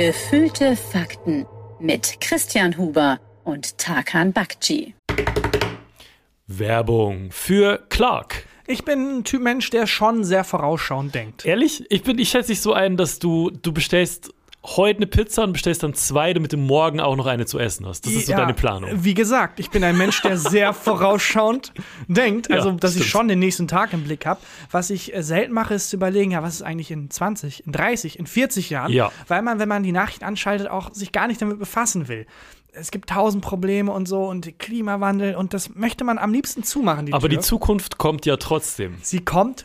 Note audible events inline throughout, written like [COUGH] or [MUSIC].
Gefühlte Fakten mit Christian Huber und Tarkan Bakci. Werbung für Clark. Ich bin ein Typ Mensch, der schon sehr vorausschauend denkt. Ehrlich? Ich bin, ich schätze dich so ein, dass du, du bestellst heute eine Pizza und bestellst dann zwei, damit du morgen auch noch eine zu essen hast. Das ist so Ja, deine Planung. Wie gesagt, ich bin ein Mensch, der sehr [LAUGHS] vorausschauend denkt. Also, Ja, dass ich stimmt. schon den nächsten Tag im Blick habe. Was ich äh, selten mache, ist zu überlegen, ja, was ist eigentlich in 20, in 30, in 40 Jahren? Ja. Weil man, wenn man die Nachrichten anschaltet, auch sich gar nicht damit befassen will. Es gibt tausend Probleme und so und Klimawandel und das möchte man am liebsten zumachen. Die Aber Tür. die Zukunft kommt ja trotzdem. Sie kommt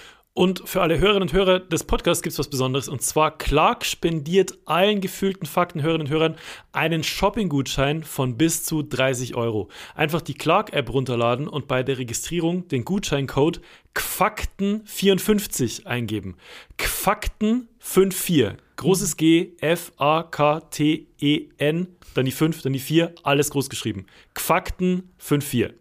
Und für alle Hörerinnen und Hörer des Podcasts gibt es was Besonderes. Und zwar Clark spendiert allen gefühlten Faktenhörerinnen und Hörern einen Shopping-Gutschein von bis zu 30 Euro. Einfach die Clark-App runterladen und bei der Registrierung den Gutscheincode QFAKTEN54 eingeben. QFAKTEN54. Großes G, F-A-K-T-E-N, dann die 5, dann die 4, alles groß geschrieben. QFAKTEN54.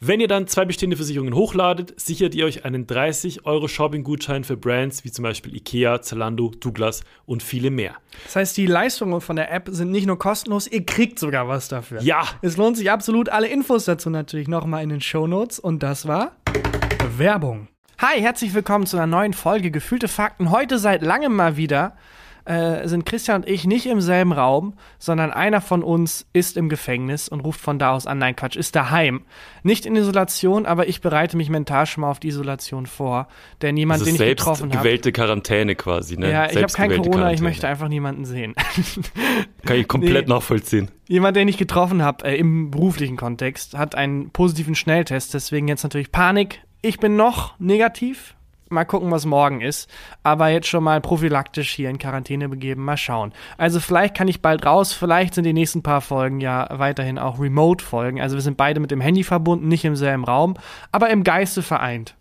Wenn ihr dann zwei bestehende Versicherungen hochladet, sichert ihr euch einen 30 Euro Shopping-Gutschein für Brands wie zum Beispiel Ikea, Zalando, Douglas und viele mehr. Das heißt, die Leistungen von der App sind nicht nur kostenlos, ihr kriegt sogar was dafür. Ja. Es lohnt sich absolut. Alle Infos dazu natürlich nochmal in den Shownotes. Und das war Werbung. Hi, herzlich willkommen zu einer neuen Folge Gefühlte Fakten. Heute seit langem mal wieder äh, sind Christian und ich nicht im selben Raum, sondern einer von uns ist im Gefängnis und ruft von da aus an. Nein, Quatsch, ist daheim. Nicht in Isolation, aber ich bereite mich mental schon mal auf die Isolation vor. Denn jemand, Das den ich getroffen habe. gewählte Quarantäne quasi, ne? Ja, ich habe kein Corona, ich Quarantäne. möchte einfach niemanden sehen. [LAUGHS] Kann ich komplett Nee. nachvollziehen. Jemand, den ich getroffen habe äh, im beruflichen Kontext, hat einen positiven Schnelltest, deswegen jetzt natürlich Panik. Ich bin noch negativ. Mal gucken, was morgen ist. Aber jetzt schon mal prophylaktisch hier in Quarantäne begeben. Mal schauen. Also vielleicht kann ich bald raus. Vielleicht sind die nächsten paar Folgen ja weiterhin auch Remote-Folgen. Also wir sind beide mit dem Handy verbunden, nicht im selben Raum, aber im Geiste vereint.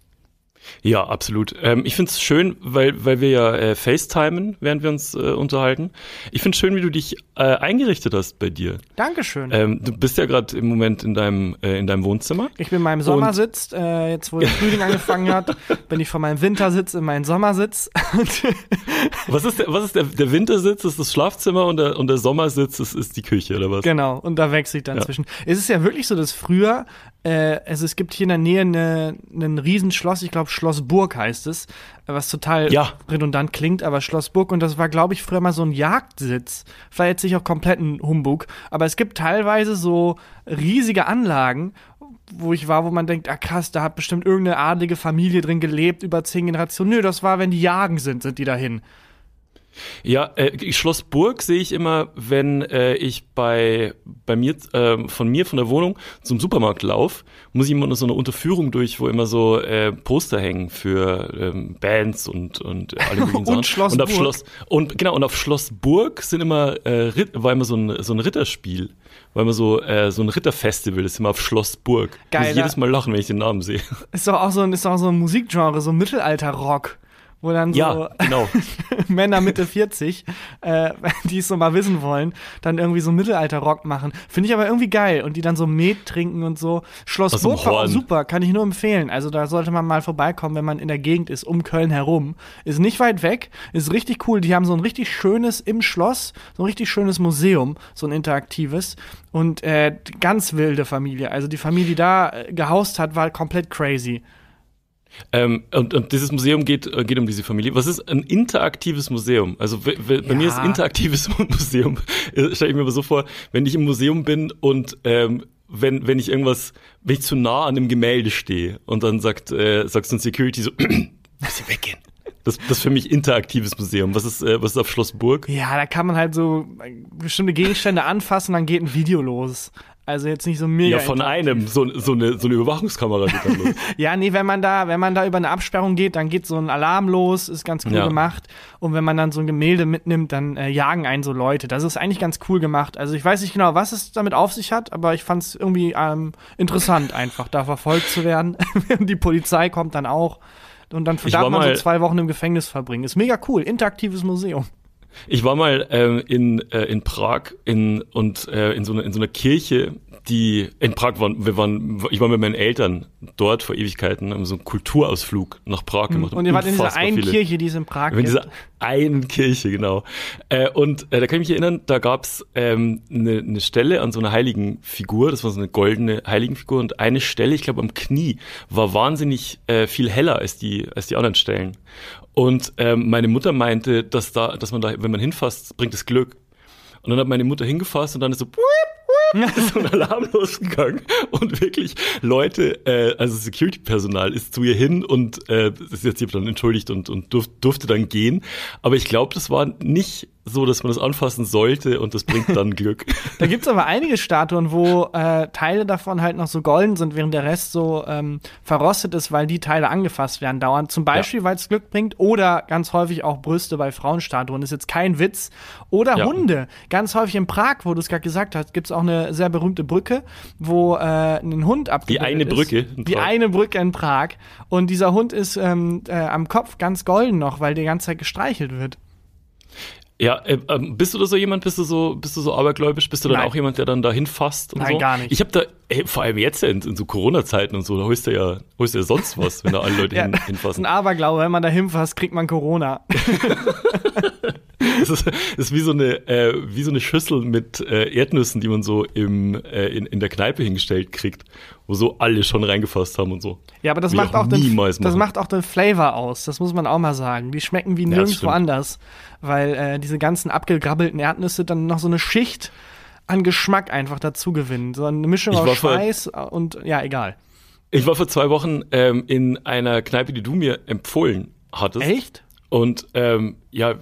Ja, absolut. Ähm, ich find's schön, weil, weil wir ja äh, FaceTimen, während wir uns äh, unterhalten. Ich find's schön, wie du dich äh, eingerichtet hast bei dir. Dankeschön. Ähm, du bist ja gerade im Moment in deinem, äh, in deinem Wohnzimmer. Ich bin in meinem Sommersitz, äh, jetzt wo der [LAUGHS] Frühling angefangen hat, bin ich von meinem Wintersitz in meinen Sommersitz. [LAUGHS] Was ist der, was ist der, der Wintersitz? Das ist das Schlafzimmer und der, und der Sommersitz ist, ist die Küche, oder was? Genau, und da wechsle ich dann Ja. zwischen. Es ist ja wirklich so, dass früher, äh, also es gibt hier in der Nähe eine, ein Riesenschloss, ich glaube Schloss Burg heißt es, was total Ja. redundant klingt, aber Schloss Burg und das war, glaube ich, früher mal so ein Jagdsitz. Vielleicht jetzt nicht auch komplett ein Humbug, aber es gibt teilweise so riesige Anlagen, wo ich war, wo man denkt, ah krass, da hat bestimmt irgendeine adlige Familie drin gelebt über zehn Generationen. Nö, das war, wenn die jagen sind, sind die dahin. Ja, äh, Schloss Burg sehe ich immer, wenn äh, ich bei, bei mir, äh, von mir, von der Wohnung zum Supermarkt lauf, muss ich immer noch so eine Unterführung durch, wo immer so äh, Poster hängen für ähm, Bands und, und alle [LAUGHS] möglichen Und Sachen. Schloss und auf Burg. Schloss und genau und auf Schloss Burg sind immer äh, war immer so ein so ein Ritterspiel, war immer so äh, so ein Ritterfestival, das ist immer auf Schloss Burg. Geil, muss ich jedes Mal lachen, wenn ich den Namen sehe. Ist doch auch so ein, ist doch auch so ein Musikgenre, so Mittelalter-Rock. Wo dann so Ja, genau. [LAUGHS] Männer Mitte 40, äh, [LAUGHS] die es so mal wissen wollen, dann irgendwie so Mittelalter-Rock machen. Finde ich aber irgendwie geil. Und die dann so Met trinken und so. Schloss Aus dem Burg war auch Horn. super, kann ich nur empfehlen. Also da sollte man mal vorbeikommen, wenn man in der Gegend ist, um Köln herum. Ist nicht weit weg, ist richtig cool. Die haben so ein richtig schönes im Schloss, so ein richtig schönes Museum, so ein interaktives. Und äh, ganz wilde Familie. Also die Familie, die da äh, gehaust hat, war komplett crazy. Ähm, und, und dieses Museum geht, äh, geht um diese Familie. Was ist ein interaktives Museum? Also bei mir ist Ja. interaktives [LAUGHS] Museum, äh, stelle ich mir immer so vor, wenn ich im Museum bin und ähm, wenn, wenn ich irgendwas, wenn ich zu nah an einem Gemälde stehe und dann sagt, äh, sagt so ein Security so, [CLEARS THROAT] bisschen weggehen. Das, das ist für mich interaktives Museum. Was ist, äh, was ist auf Schloss Burg? Ja, da kann man halt so äh, bestimmte Gegenstände anfassen, dann geht ein Video los. Also jetzt nicht so mega. Ja, von einem, so, so, eine, so eine Überwachungskamera geht dann los. [LAUGHS] Ja, nee, wenn man da, wenn man da über eine Absperrung geht, dann geht so ein Alarm los, ist ganz cool Ja. gemacht. Und wenn man dann so ein Gemälde mitnimmt, dann äh, jagen einen so Leute. Das ist eigentlich ganz cool gemacht. Also ich weiß nicht genau, was es damit auf sich hat, aber ich fand es irgendwie ähm, interessant, einfach da verfolgt zu werden. [LAUGHS] Die Polizei kommt dann auch. Und dann darf man so zwei Wochen im Gefängnis verbringen. Ist mega cool, interaktives Museum. Ich war mal ähm, in, äh, in Prag in, und äh, in, so einer, in so einer Kirche, die in Prag waren, wir waren, ich war mit meinen Eltern dort vor Ewigkeiten, haben so einen Kulturausflug nach Prag gemacht. Hm. Und ihr wart in dieser einen viele. Kirche, die es in Prag gibt. Einen Kirche, genau. Äh, und äh, da kann ich mich erinnern, da gab's ähm, eine, eine Stelle an so einer heiligen Figur, das war so eine goldene Heiligenfigur und eine Stelle, ich glaube am Knie, war wahnsinnig äh, viel heller als die, als die anderen Stellen. Und ähm, meine Mutter meinte, dass da, dass man da, wenn man hinfasst, bringt es Glück. Und dann hat meine Mutter hingefasst und dann ist so, [LAUGHS] so ein Alarm losgegangen und wirklich Leute, äh, also Security-Personal ist zu ihr hin und äh, ist jetzt hier dann entschuldigt und, und durf, durfte dann gehen. Aber ich glaube, das war nicht so, dass man das anfassen sollte und das bringt dann Glück. [LAUGHS] [LAUGHS] Da gibt's aber einige Statuen, wo äh, Teile davon halt noch so golden sind, während der Rest so ähm, verrostet ist, weil die Teile angefasst werden dauernd. Zum Beispiel, weil es Glück bringt. Oder ganz häufig auch Brüste bei Frauenstatuen. Ist jetzt kein Witz. Oder Ja. Hunde. Ganz häufig in Prag, wo du es gerade gesagt hast, gibt's auch eine sehr berühmte Brücke, wo äh, ein Hund abgebildet eine ist. Brücke in Die Prag. eine Brücke in Prag. Und dieser Hund ist ähm, äh, am Kopf ganz golden noch, weil die ganze Zeit gestreichelt wird. Ja, äh, ähm, bist du da so jemand, bist du so, bist du so abergläubisch? Bist du dann Nein. auch jemand, der dann da hinfasst und Nein, so? gar nicht. Ich habe da, ey, vor allem jetzt in, in so Corona-Zeiten und so, da holst du ja, holst du ja sonst was, wenn da alle Leute [LAUGHS] Ja, hin, das ist hinfassen. ein Aberglaube, wenn man da hinfasst, kriegt man Corona. [LAUGHS] [LAUGHS] Das ist, das ist wie so eine, äh, wie so eine Schüssel mit äh, Erdnüssen, die man so im, äh, in, in der Kneipe hingestellt kriegt, wo so alle schon reingefasst haben und so. Ja, aber das macht ich auch, den, niemals das macht auch den Flavor aus. Das muss man auch mal sagen. Die schmecken wie das nirgendwo anders, weil äh, diese ganzen abgegrabbelten Erdnüsse dann noch so eine Schicht an Geschmack einfach dazu gewinnen. So eine Mischung aus Schweiß und ja, egal. Ich war vor zwei Wochen ähm, in einer Kneipe, die du mir empfohlen hattest. Echt? Und ähm, ja,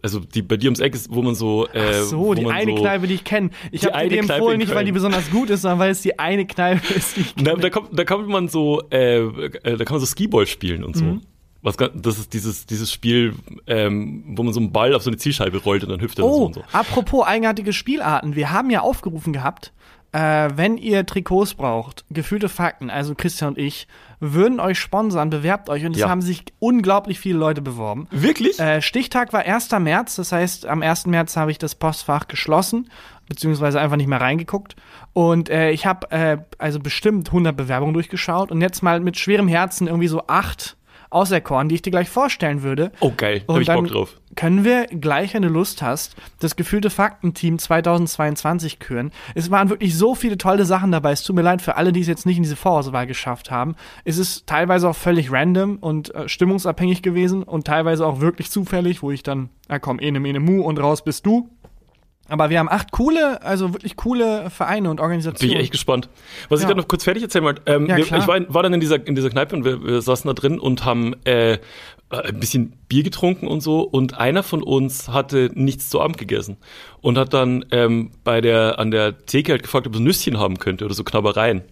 also die bei dir ums Eck ist, wo man so. Äh, Ach so, die eine so, Kneipe, die ich kenne. Ich habe die empfohlen, nicht weil die besonders gut ist, sondern weil es die eine Kneipe ist, die ich [LAUGHS] kenne. da kommt, da kommt man so, äh, äh, da kann man so Skiball spielen und so. Mhm. Was, das ist dieses, dieses Spiel, ähm, wo man so einen Ball auf so eine Zielscheibe rollt und dann hüpft er so Oh, und so. apropos eigenartige Spielarten. Wir haben ja aufgerufen gehabt, äh, wenn ihr Trikots braucht, gefühlte Fakten, also Christian und ich, würden euch sponsern, bewerbt euch. Und es Ja. haben sich unglaublich viele Leute beworben. Wirklich? Äh, Stichtag war 1. März, das heißt, am 1. März habe ich das Postfach geschlossen, beziehungsweise einfach nicht mehr reingeguckt. Und äh, ich habe äh, also bestimmt 100 Bewerbungen durchgeschaut und jetzt mal mit schwerem Herzen irgendwie so acht auserkoren, die ich dir gleich vorstellen würde. oh geil, da hab Und ich Bock drauf. können wir gleich, wenn du Lust hast, das gefühlte Faktenteam 2022 küren. Es waren wirklich so viele tolle Sachen dabei. Es tut mir leid für alle, die es jetzt nicht in diese Vorauswahl geschafft haben. Es ist teilweise auch völlig random und äh, stimmungsabhängig gewesen und teilweise auch wirklich zufällig, wo ich dann, na komm, ene, mene, mu und raus bist du. Aber wir haben acht coole, also wirklich coole Vereine und Bin Organisationen. ich echt gespannt. Was ich Ja. gerade noch kurz fertig erzählen wollte, ähm, Ja, wir, ich war, war dann in dieser, in dieser Kneipe und wir, wir saßen da drin und haben äh, ein bisschen Bier getrunken und so und einer von uns hatte nichts zu Abend gegessen und hat dann ähm, bei der an der Theke halt gefragt, ob er Nüsschen haben könnte oder so Knabbereien.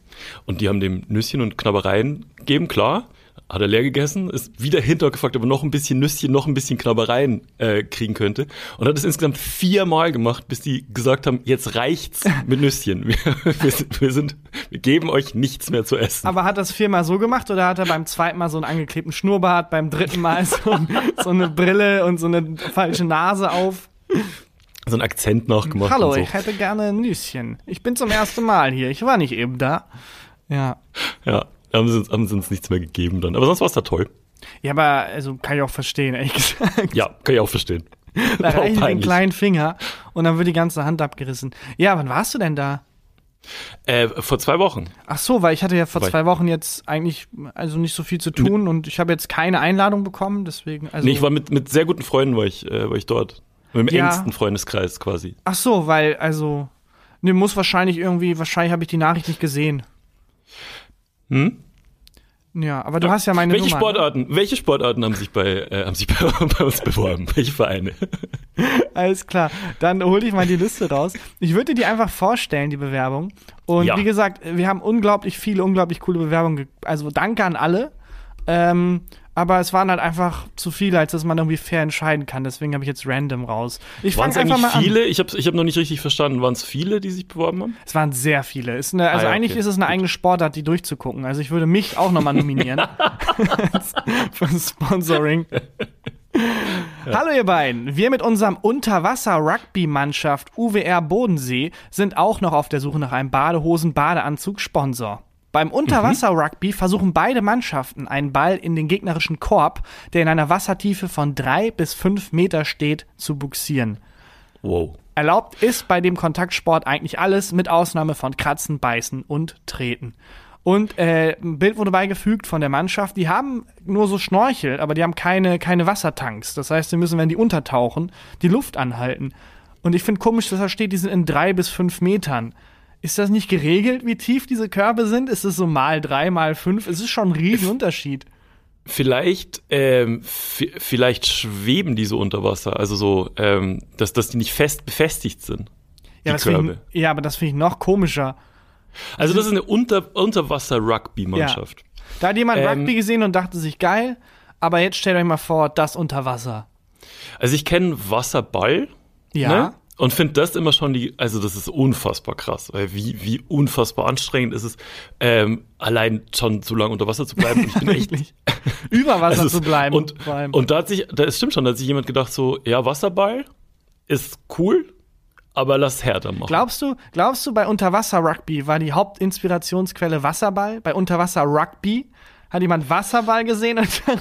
Und die haben dem Nüsschen und Knabbereien gegeben, klar. Hat er leer gegessen, ist wieder hintergefragt, ob er noch ein bisschen Nüsschen, noch ein bisschen Knabbereien äh, kriegen könnte. Und hat es insgesamt viermal gemacht, bis die gesagt haben, jetzt reicht's mit Nüsschen. Wir, wir, sind, wir, sind, wir geben euch nichts mehr zu essen. Aber hat das viermal so gemacht oder hat er beim zweiten Mal so einen angeklebten Schnurrbart, beim dritten Mal so, so eine Brille und so eine falsche Nase auf? So einen Akzent nachgemacht. Hallo, so. ich hätte gerne ein Nüsschen. Ich bin zum ersten Mal hier. Ich war nicht eben da. Ja. Ja, haben sie, uns, haben sie uns nichts mehr gegeben dann. Aber sonst war es da toll. Ja, aber also kann ich auch verstehen, ehrlich gesagt. Ja, kann ich auch verstehen. Da reicht den kleinen Finger und dann wird die ganze Hand abgerissen. Ja, wann warst du denn da? Äh, vor zwei Wochen. Ach so, weil ich hatte ja vor Weil- zwei Wochen jetzt eigentlich also nicht so viel zu tun und ich habe jetzt keine Einladung bekommen, deswegen also Nee, ich war mit, mit sehr guten Freunden war ich, äh, war ich dort. Mit dem Ja. engsten Freundeskreis quasi. Ach so, weil also ne muss wahrscheinlich irgendwie wahrscheinlich habe ich die Nachricht nicht gesehen. Hm? Ja, aber du hast ja meine welche Nummer. ne? Sportarten, welche Sportarten haben sich bei, äh, haben sich bei, [LAUGHS] bei uns beworben? Welche Vereine? [LAUGHS] Alles klar. Dann hol ich mal die Liste raus. Ich würde dir die einfach vorstellen, die Bewerbung. Und Ja. wie gesagt, wir haben unglaublich viele, unglaublich coole Bewerbungen. ge- Also danke an alle. Ähm, aber es waren halt einfach zu viele, als dass man irgendwie fair entscheiden kann. Deswegen habe ich jetzt random raus. Ich es einfach eigentlich mal an. viele? Ich habe ich hab noch nicht richtig verstanden. Waren es viele, die sich beworben haben? Es waren sehr viele. Ist eine, also Ah ja, eigentlich okay. ist es eine eigene Sportart, die durchzugucken. Also ich würde mich auch nochmal nominieren. [LAUGHS] [LAUGHS] Für Sponsoring. Hallo ihr beiden. Wir mit unserem Unterwasser-Rugby-Mannschaft UWR Bodensee sind auch noch auf der Suche nach einem Badehosen-Badeanzug-Sponsor. Beim Unterwasser-Rugby versuchen beide Mannschaften einen Ball in den gegnerischen Korb, der in einer Wassertiefe von drei bis fünf Meter steht, zu buxieren. Wow. Erlaubt ist bei dem Kontaktsport eigentlich alles, mit Ausnahme von Kratzen, Beißen und Treten. Und äh, ein Bild wurde beigefügt von der Mannschaft. Die haben nur so Schnorchel, aber die haben keine, keine Wassertanks. Das heißt, sie müssen, wenn die untertauchen, die Luft anhalten. Und ich finde komisch, dass da steht, die sind in drei bis fünf Metern. Ist das nicht geregelt, wie tief diese Körbe sind? Ist es so mal drei, mal fünf? Es ist schon ein Riesenunterschied. Vielleicht, ähm, vielleicht schweben die so unter Wasser, also so, ähm, dass, dass die nicht fest befestigt sind. Ja, Körbe. ich, ja aber das finde ich noch komischer. Also das ist eine Unter Unterwasser-Rugby-Mannschaft. Da hat jemand Ähm, Rugby gesehen und dachte sich, geil, aber jetzt stellt euch mal vor, das unter Wasser. Also ich kenne Wasserball Ja. ne? Und finde das immer schon die, also das ist unfassbar krass, weil wie, wie unfassbar anstrengend ist es, ähm, allein schon so lange unter Wasser zu bleiben. Und ich bin [LAUGHS] echt. Über Wasser Also zu bleiben. Und, und da hat sich, da ist stimmt schon, da hat sich jemand gedacht so, ja, Wasserball ist cool, aber lass härter machen. glaubst du, glaubst du, bei Unterwasser-Rugby war die Hauptinspirationsquelle Wasserball? Bei Unterwasser-Rugby hat jemand Wasserball gesehen und hat,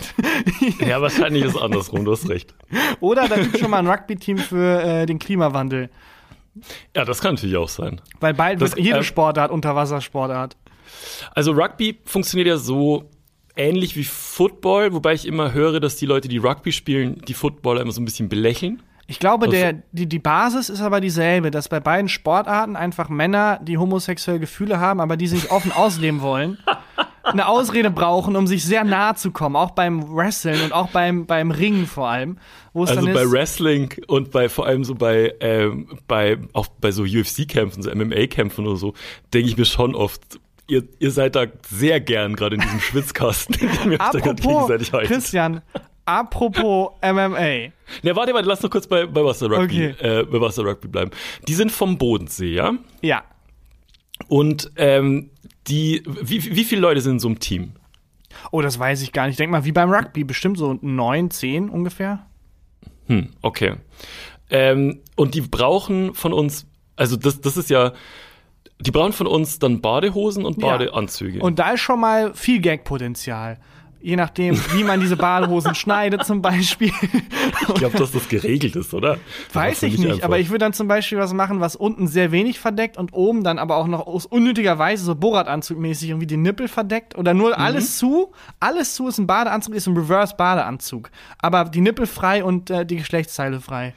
[LAUGHS] ja, wahrscheinlich ist es andersrum, du hast recht. oder da gibt schon mal ein Rugby-Team für äh, den Klimawandel. Ja, das kann natürlich auch sein. Weil bald Das, wird jede ähm, Sportart Unterwassersportart. Also Rugby funktioniert ja so ähnlich wie Football, wobei ich immer höre, dass die Leute, die Rugby spielen, die Footballer immer so ein bisschen belächeln. Ich glaube, Also- der, die, die Basis ist aber dieselbe, dass bei beiden Sportarten einfach Männer, die homosexuelle Gefühle haben, aber die sich offen ausleben wollen, [LAUGHS] eine Ausrede brauchen, um sich sehr nahe zu kommen, auch beim Wrestling und auch beim, beim Ringen vor allem. Also bei ist, Wrestling und bei vor allem so bei, ähm, bei auch bei so UFC-Kämpfen, so MMA-Kämpfen oder so, denke ich mir schon oft, ihr, ihr seid da sehr gern gerade in diesem Schwitzkasten, dem ihr euch da gerade apropos, gegenseitig. Christian, apropos MMA. Ne, warte, warte, lass noch kurz bei, bei Wasser Rugby, Okay. äh, bei Wasser Rugby bleiben. Die sind vom Bodensee, ja? Ja, Und ähm, die, wie, wie viele Leute sind in so einem Team? oh, das weiß ich gar nicht. Ich denke mal, wie beim Rugby, bestimmt so neun, zehn ungefähr. Hm, okay. Ähm, und die brauchen von uns, also das, das ist ja, die brauchen von uns dann Badehosen und Ja. Badeanzüge. Und da ist schon mal viel Gag-Potenzial. Je nachdem, wie man diese Badehosen schneidet zum Beispiel. ich glaube, dass das geregelt ist, oder? Weiß ich nicht, einfach. aber ich würde dann zum Beispiel was machen, was unten sehr wenig verdeckt und oben dann aber auch noch aus unnötiger Weise so Bohrradanzugmäßig irgendwie die Nippel verdeckt oder nur Mhm. alles zu. Alles zu ist ein Badeanzug, ist ein Reverse-Badeanzug. Aber die Nippel frei und äh, die Geschlechtsteile frei.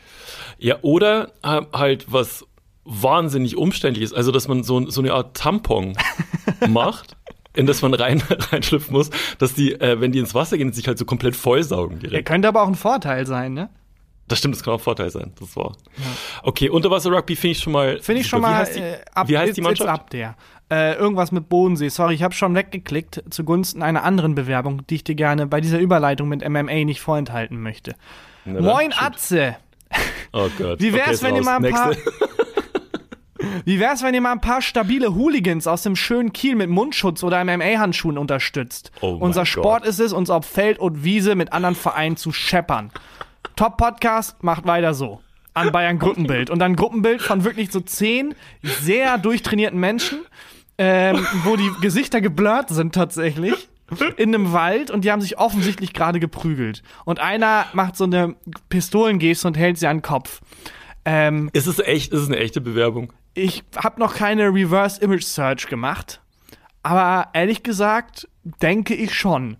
Ja, oder äh, halt was wahnsinnig umständlich ist, also dass man so, so eine Art Tampon [LAUGHS] macht, in das man rein, [LAUGHS] reinschlüpfen muss, dass die, äh, wenn die ins Wasser gehen, sich halt so komplett vollsaugen Der direkt. könnte aber auch ein Vorteil sein, ne? Das stimmt, das kann auch ein Vorteil sein. Das war. Okay, Unterwasser-Rugby finde ich schon mal. Finde ich super. schon mal Wie heißt die, äh, ab, wie heißt it's- die Mannschaft? Up there. Äh, irgendwas mit Bodensee. Sorry, ich habe schon weggeklickt zugunsten einer anderen Bewerbung, die ich dir gerne bei dieser Überleitung mit MMA nicht vorenthalten möchte. Na Moin. Atze! Oh Gott. Wie wär's, okay, wenn ihr mal ein paar-. [LAUGHS] Wie wär's, wenn ihr mal ein paar stabile Hooligans aus dem schönen Kiel mit Mundschutz oder MMA-Handschuhen unterstützt? Oh Unser Gott. Sport ist es, uns auf Feld und Wiese mit anderen Vereinen zu scheppern. Top-Podcast, macht weiter so. An Bayern Gruppenbild. Und dann Gruppenbild von wirklich so zehn sehr durchtrainierten Menschen, ähm, wo die Gesichter geblurrt sind tatsächlich. In einem Wald und die haben sich offensichtlich gerade geprügelt. Und einer macht so eine Pistolengeste und hält sie an den Kopf. Ähm, Ist es echt, ist es eine echte Bewerbung? Ich habe noch keine Reverse Image Search gemacht, aber ehrlich gesagt denke ich schon.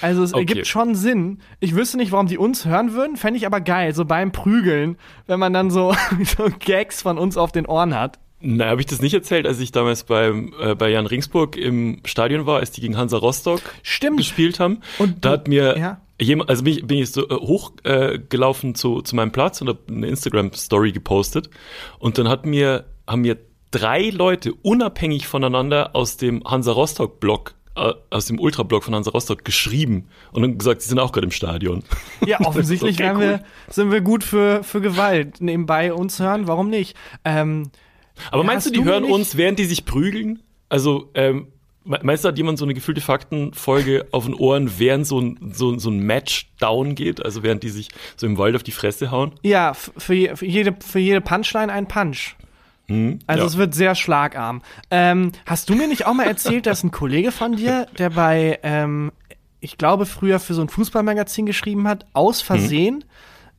Also es Okay. ergibt schon Sinn. Ich wüsste nicht, warum die uns hören würden, fände ich aber geil, so beim Prügeln, wenn man dann so, [LAUGHS] so Gags von uns auf den Ohren hat. Na, habe ich das nicht erzählt, als ich damals beim, äh, bei Jan Ringsburg im Stadion war, als die gegen Hansa Rostock Stimmt. gespielt haben. Und da hat mir ja. jemand, also bin ich, bin ich so äh, hochgelaufen äh, zu, zu meinem Platz und habe eine Instagram-Story gepostet. Und dann hat mir, haben mir drei Leute unabhängig voneinander aus dem Hansa Rostock-Blog, äh, aus dem Ultra-Blog von Hansa Rostock geschrieben und dann gesagt, sie sind auch gerade im Stadion. [LAUGHS] Ja, offensichtlich [LAUGHS] Okay, cool. wir, sind wir gut für, für Gewalt. Nebenbei uns hören, warum nicht? Ähm, Aber meinst du, die du hören nicht- uns, während die sich prügeln? Also, ähm, me- meinst du, hat jemand so eine gefühlte Faktenfolge [LAUGHS] auf den Ohren, während so ein, so, so ein Match down geht? Also während die sich so im Wald auf die Fresse hauen? ja, für, je- für, jede, für jede Punchline ein Punch. Also ja. es wird sehr schlagarm. Ähm, hast du mir nicht auch mal erzählt, dass ein Kollege von dir, der bei, ähm, ich glaube, früher für so ein Fußballmagazin geschrieben hat, aus Versehen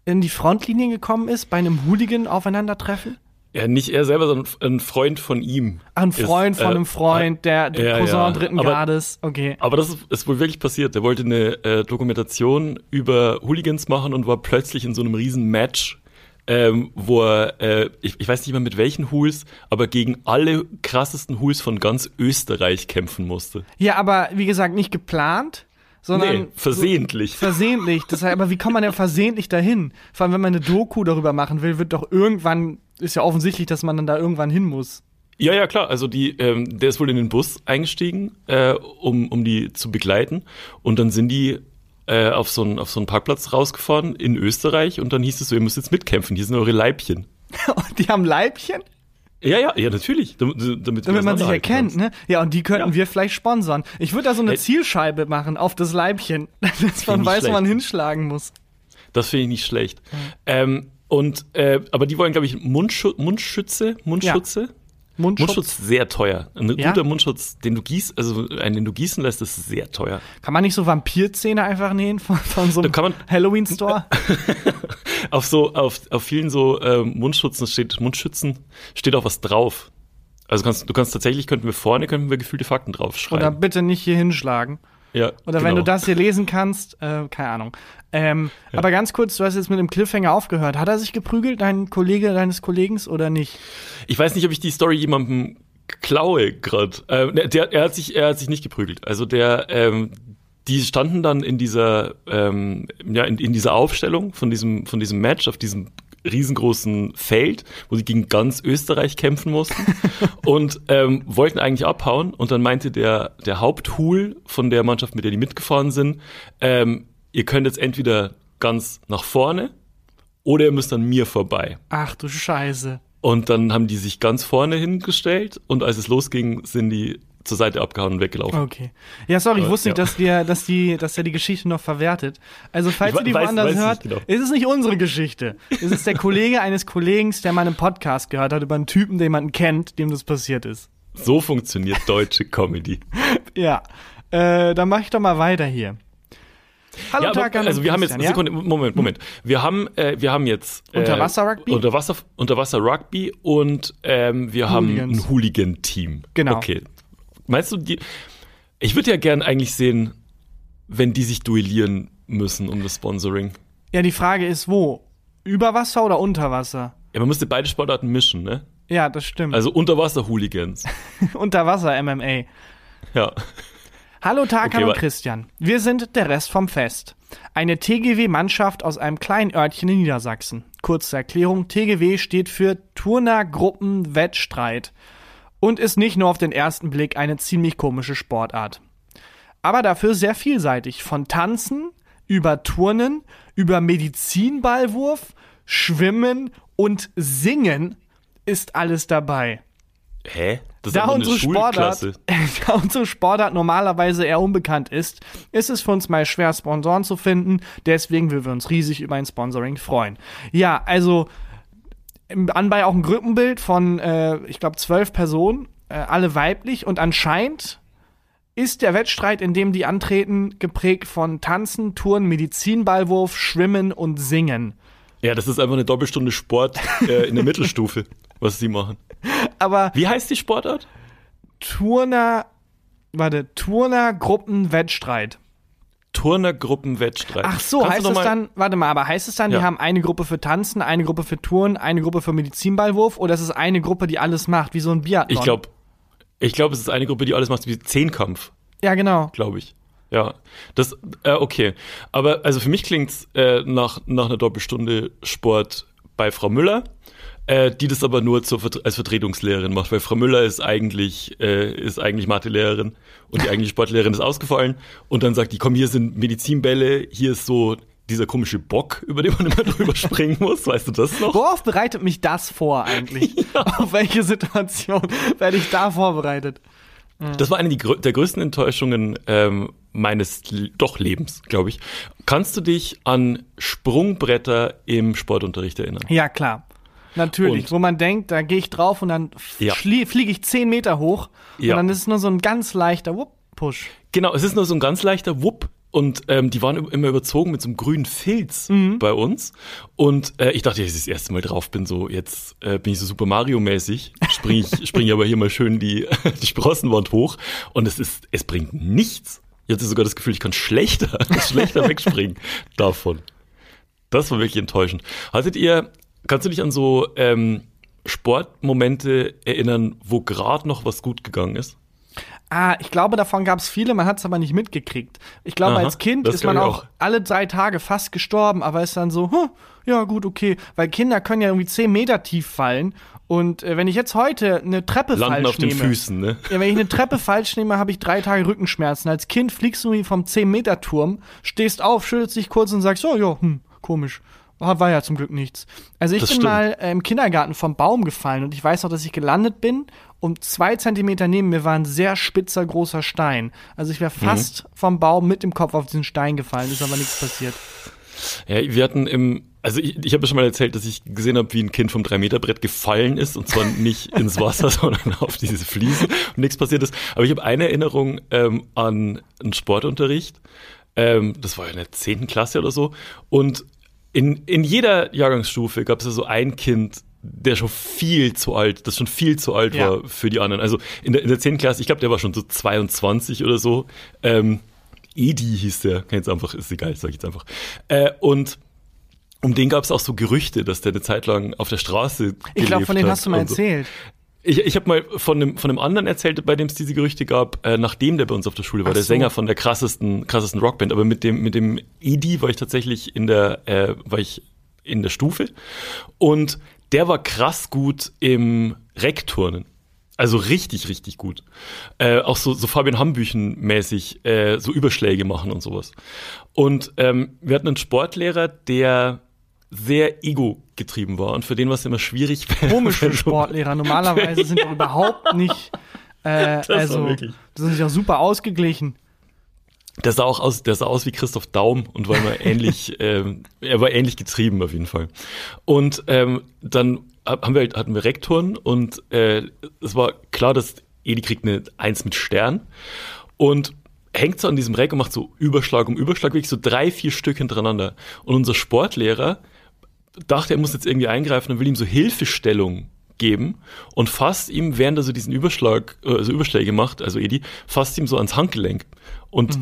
in die Frontlinie gekommen ist bei einem Hooligan-Aufeinandertreffen? Ja, nicht er selber, sondern ein Freund von ihm. Ach, ein Ist, Freund von äh, einem Freund, der, der ja, Cousin ja. dritten Aber- Grades. Okay. Aber das ist, ist wohl wirklich passiert. Der wollte eine äh, Dokumentation über Hooligans machen und war plötzlich in so einem riesen Match, ähm, wo er, äh, ich, ich weiß nicht mehr mit welchen Hools, aber gegen alle krassesten Hools von ganz Österreich kämpfen musste. Ja, aber wie gesagt, nicht geplant, sondern Nee, versehentlich. [LAUGHS] Versehentlich. Das heißt, aber wie kommt man denn versehentlich dahin? Vor allem, wenn man eine Doku darüber machen will, wird doch irgendwann, ist ja offensichtlich, dass man dann da irgendwann hin muss. Ja, ja, klar. Also die, ähm, der ist wohl in den Bus eingestiegen, äh, um, um die zu begleiten. Und dann sind die äh, auf, so einen, auf so einen Parkplatz rausgefahren in Österreich und dann hieß es so, ihr müsst jetzt mitkämpfen, hier sind eure Leibchen. [LAUGHS] Und die haben Leibchen, Ja, ja, ja, natürlich. Damit, damit, damit man sich erkennt, kannst. ne? Ja, und die könnten Ja. wir vielleicht sponsern. Ich würde da so eine. Zielscheibe machen auf das Leibchen, [LAUGHS] dass man weiß, wo man hinschlagen muss. Das finde ich nicht schlecht. Ähm, und, äh, aber die wollen, glaube ich, Mundschu Mundschütze, Mundschutze. Mundschutz. Mundschutz sehr teuer. Ein Ja? guter Mundschutz, den du gießt, also einen, den du gießen lässt, ist sehr teuer. Kann man nicht so Vampirzähne einfach nähen von, von so einem Halloween-Store? [LAUGHS] Auf so, auf, auf vielen so ähm, Mundschutzen steht, Mundschützen steht auch was drauf. Also kannst, du kannst tatsächlich, könnten wir vorne, könnten wir gefühlte Fakten Oder draufschreiben. bitte nicht hier hinschlagen. Ja, Oder wenn genau. du das hier lesen kannst, äh, keine Ahnung. Ähm, Aber ganz kurz, du hast jetzt mit dem Cliffhanger aufgehört. Hat er sich geprügelt, dein Kollege deines Kollegen, oder nicht? Ich weiß nicht, ob ich die Story jemandem klaue gerade. Ähm, ne, der, er hat sich, er hat sich nicht geprügelt. Also der, ähm, die standen dann in dieser, ähm, ja, in, in dieser Aufstellung von diesem, von diesem Match auf diesem riesengroßen Feld, wo sie gegen ganz Österreich kämpfen mussten und ähm, wollten eigentlich abhauen. Und dann meinte der, der Haupthul von der Mannschaft, mit der die mitgefahren sind, ähm, ihr könnt jetzt entweder ganz nach vorne oder ihr müsst an mir vorbei. Ach du Scheiße. Und dann haben die sich ganz vorne hingestellt und als es losging, sind die zur Seite abgehauen und weggelaufen. Okay. Ja, sorry, ich wusste nicht, ja. dass wir, dass die, dass er die Geschichte noch verwertet. Also, falls Ich ihr die weiß- woanders weiß nicht hört, genau. ist es nicht unsere Geschichte. Es ist der Kollege eines Kollegen, der mal einen Podcast gehört hat über einen Typen, den man kennt, dem das passiert ist. So funktioniert deutsche Comedy. [LAUGHS] Ja. Äh, dann mach ich doch mal weiter hier. Hallo, ja, aber, Tarkan und also wir haben jetzt, ja? Sekunde, Moment, Moment. Wir haben, äh, wir haben jetzt äh, Unterwasser-Rugby? Unterwasser, Unterwasser-Rugby und ähm, wir haben Hooligans. ein Hooligan-Team. Genau. Okay. Meinst du, die? Ich würde ja gern eigentlich sehen, wenn die sich duellieren müssen um das Sponsoring. Ja, die Frage ist, wo? Über Wasser oder unter Wasser? Ja, man müsste beide Sportarten mischen, ne? Ja, das stimmt. Also Unterwasser-Hooligans. unter Wasser [LAUGHS] MMA. ja. Hallo Tarkan Okay, und Christian. Wir sind der Rest vom Fest. Eine TGW-Mannschaft aus einem kleinen Örtchen in Niedersachsen. Kurze Erklärung, TGW steht für Turner Gruppen Wettstreit und ist nicht nur auf den ersten Blick eine ziemlich komische Sportart. Aber dafür sehr vielseitig. Von Tanzen über Turnen, über Medizinballwurf, Schwimmen und Singen ist alles dabei. Hä? Das ist Da unsere, Sportart, [LAUGHS] da unsere Sportart normalerweise eher unbekannt ist, ist es für uns mal schwer, Sponsoren zu finden. Deswegen würden wir uns riesig über ein Sponsoring freuen. Ja, also im Anbei auch ein Gruppenbild von, äh, ich glaube, zwölf Personen, äh, alle weiblich. Und anscheinend ist der Wettstreit, in dem die antreten, geprägt von Tanzen, Touren, Medizinballwurf, Schwimmen und Singen. Ja, das ist einfach eine Doppelstunde Sport äh, in der Mittelstufe, [LAUGHS] was sie machen. Aber Wie heißt die Sportart? Turner, warte, Turner Gruppenwettstreit. Turnergruppenwettstreit. Ach so, Kannst heißt es dann, warte mal, aber heißt es dann, Ja. die haben eine Gruppe für Tanzen, eine Gruppe für Touren, eine Gruppe für Medizinballwurf oder ist es eine Gruppe, die alles macht, wie so ein Biathlon? Ich glaube, ich glaube, es ist eine Gruppe, die alles macht wie Zehnkampf, Ja, genau. glaube ich. Ja, das, äh, okay. Aber also für mich klingt's äh, nach, nach einer Doppelstunde Sport bei Frau Müller, äh, die das aber nur zur, als Vertretungslehrerin macht, weil Frau Müller ist eigentlich, äh, ist eigentlich Mathelehrerin und die [LAUGHS] eigentliche Sportlehrerin ist ausgefallen und dann sagt die, komm, hier sind Medizinbälle, hier ist so dieser komische Bock, über den man immer [LAUGHS] drüber springen muss, weißt du das noch? Worauf bereitet mich das vor eigentlich? [LAUGHS] Auf welche Situation werde ich da vorbereitet? Das war eine der größten Enttäuschungen ähm, meines doch Lebens, glaube ich. Kannst du dich an Sprungbretter im Sportunterricht erinnern? Ja, klar. Natürlich, Und- wo man denkt, da gehe ich drauf und dann Ja. fliege ich 10 Meter hoch Ja. und dann ist es nur so ein ganz leichter Wupp-Push. Genau, es ist nur so ein ganz leichter Wupp. Und ähm, die waren immer überzogen mit so einem grünen Filz Mhm. bei uns. Und äh, ich dachte, als ich das erste Mal drauf bin, so jetzt äh, bin ich so Super Mario-mäßig, springe ich, [LAUGHS] spring ich aber hier mal schön die, [LAUGHS] die Sprossenwand hoch. Und es ist, es bringt nichts. Ich hatte sogar das Gefühl, ich kann schlechter, [LAUGHS] schlechter wegspringen davon. Das war wirklich enttäuschend. Hattet ihr, kannst du dich an so ähm, Sportmomente erinnern, wo gerade noch was gut gegangen ist? Ah, ich glaube, davon gab es viele, man hat es aber nicht mitgekriegt. Ich glaube, Aha, als Kind ist man auch, auch. alle drei Tage fast gestorben, aber ist dann so, huh, ja gut, okay. Weil Kinder können ja irgendwie 10 Meter tief fallen. Und äh, wenn ich jetzt heute eine Treppe Landen falsch auf den nehme, Füßen, ne? Ja, wenn ich eine Treppe falsch nehme, habe ich drei Tage Rückenschmerzen. Als Kind fliegst du irgendwie vom 10-Meter-Turm, stehst auf, schüttelst dich kurz und sagst, oh ja, hm, komisch. War war ja zum Glück nichts. Also ich Das bin stimmt. mal äh, im Kindergarten vom Baum gefallen und ich weiß noch, dass ich gelandet bin und zwei Zentimeter neben mir war ein sehr spitzer, großer Stein. Also ich wäre Mhm. fast vom Baum mit dem Kopf auf diesen Stein gefallen, ist aber nichts passiert. Ja, wir hatten im, also ich, ich habe schon mal erzählt, dass ich gesehen habe, wie ein Kind vom 3-Meter-Brett gefallen ist und zwar nicht ins Wasser, [LAUGHS] sondern auf diese Fliesen und nichts passiert ist. Aber ich habe eine Erinnerung ähm, an einen Sportunterricht. Ähm, das war ja in der 10. Klasse oder so. Und in, in jeder Jahrgangsstufe gab es ja so ein Kind, der schon viel zu alt, das schon viel zu alt Ja. war für die anderen. Also in der, in der 10. Klasse, ich glaube, der war schon so 22 oder so. Ähm, Edi hieß der, kann jetzt einfach, ist egal, sag ich jetzt einfach. Äh, und um den gab es auch so Gerüchte, dass der eine Zeit lang auf der Straße Ich glaube, von denen hat hast du mal so. erzählt. Ich, ich habe mal von einem, von einem anderen erzählt, bei dem es diese Gerüchte gab, äh, nachdem der bei uns auf der Schule war, Ach der so. Sänger von der krassesten, krassesten Rockband. Aber mit dem, mit dem Edi war ich tatsächlich in der, äh, war ich in der Stufe. Und der war krass gut im Reckturnen. Also richtig, richtig gut. Äh, auch so, so Fabian Hambüchen mäßig, äh, so Überschläge machen und sowas. Und ähm, wir hatten einen Sportlehrer, der sehr ego-getrieben war und für den war es immer schwierig. [LAUGHS] wenn so- Sportlehrer. Normalerweise sind die überhaupt nicht, äh, [LAUGHS] war also, wirklich- das sind ja super ausgeglichen. Der sah auch aus, der sah aus wie Christoph Daum und war immer [LAUGHS] ähnlich, ähm, er war ähnlich getrieben auf jeden Fall. Und ähm, dann haben wir halt, hatten wir Rektoren und äh, es war klar, dass Edi kriegt eine Eins mit Stern und hängt so an diesem Reck und macht so Überschlag um Überschlag, wirklich so drei, vier Stück hintereinander. Und unser Sportlehrer dachte, er muss jetzt irgendwie eingreifen und will ihm so Hilfestellung geben und fasst ihm, während er so diesen Überschlag, äh, also Überschläge macht, also Edi, fasst ihm so ans Handgelenk und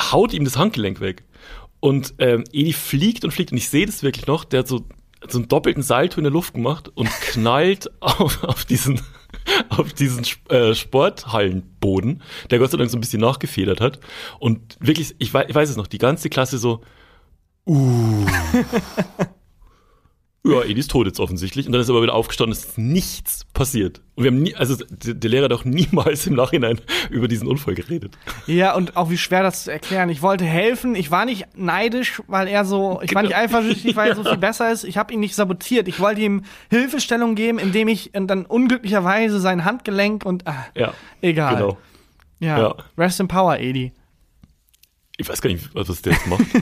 haut ihm das Handgelenk weg. Und ähm, Edi fliegt und fliegt und ich sehe das wirklich noch, der hat so, so einen doppelten Salto in der Luft gemacht und [LAUGHS] knallt auf, auf diesen auf diesen äh, Sporthallenboden, der Gott sei Dank so ein bisschen nachgefedert hat. Und wirklich, ich weiß, ich weiß es noch, die ganze Klasse so, uh. [LAUGHS] ja, Edi ist tot jetzt offensichtlich. Und dann ist er aber wieder aufgestanden, es ist nichts passiert. Und wir haben nie, also der, Lehrer hat auch niemals im Nachhinein [LAUGHS] über diesen Unfall geredet. Ja, und auch wie schwer das zu erklären. Ich wollte helfen, ich war nicht neidisch, weil er so, ich war nicht Genau. eifersüchtig, weil er so [LAUGHS] viel besser ist. Ich habe ihn nicht sabotiert. Ich wollte ihm Hilfestellung geben, indem ich dann unglücklicherweise sein Handgelenk und ah, Ja, egal. genau. Ja. Ja. Rest in Power, Edi. Ich weiß gar nicht, was der jetzt macht. [LAUGHS]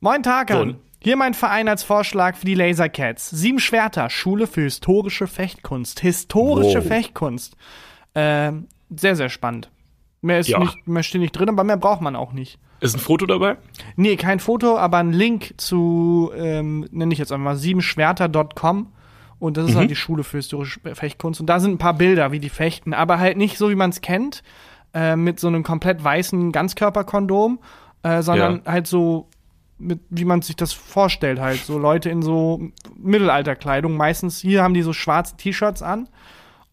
Moin Tarkan. So. Hier mein Verein als Vorschlag für die Lasercats. Sieben Schwerter, Schule für historische Fechtkunst. Historische Wow. Fechtkunst. Ähm, sehr, sehr spannend. Mehr ist Ja. nicht, mehr steht nicht drin, aber mehr braucht man auch nicht. ist ein Foto dabei? Nee, kein Foto, aber ein Link zu, ähm, nenne ich jetzt einfach mal, siebenschwerter.com. Und das ist Mhm. halt die Schule für historische Fechtkunst. Und da sind ein paar Bilder, wie die fechten, aber halt nicht so, wie man es kennt, äh, mit so einem komplett weißen Ganzkörperkondom, äh, sondern halt so, mit, wie man sich das vorstellt, halt. So Leute in so Mittelalterkleidung. Meistens hier haben die so schwarze T-Shirts an.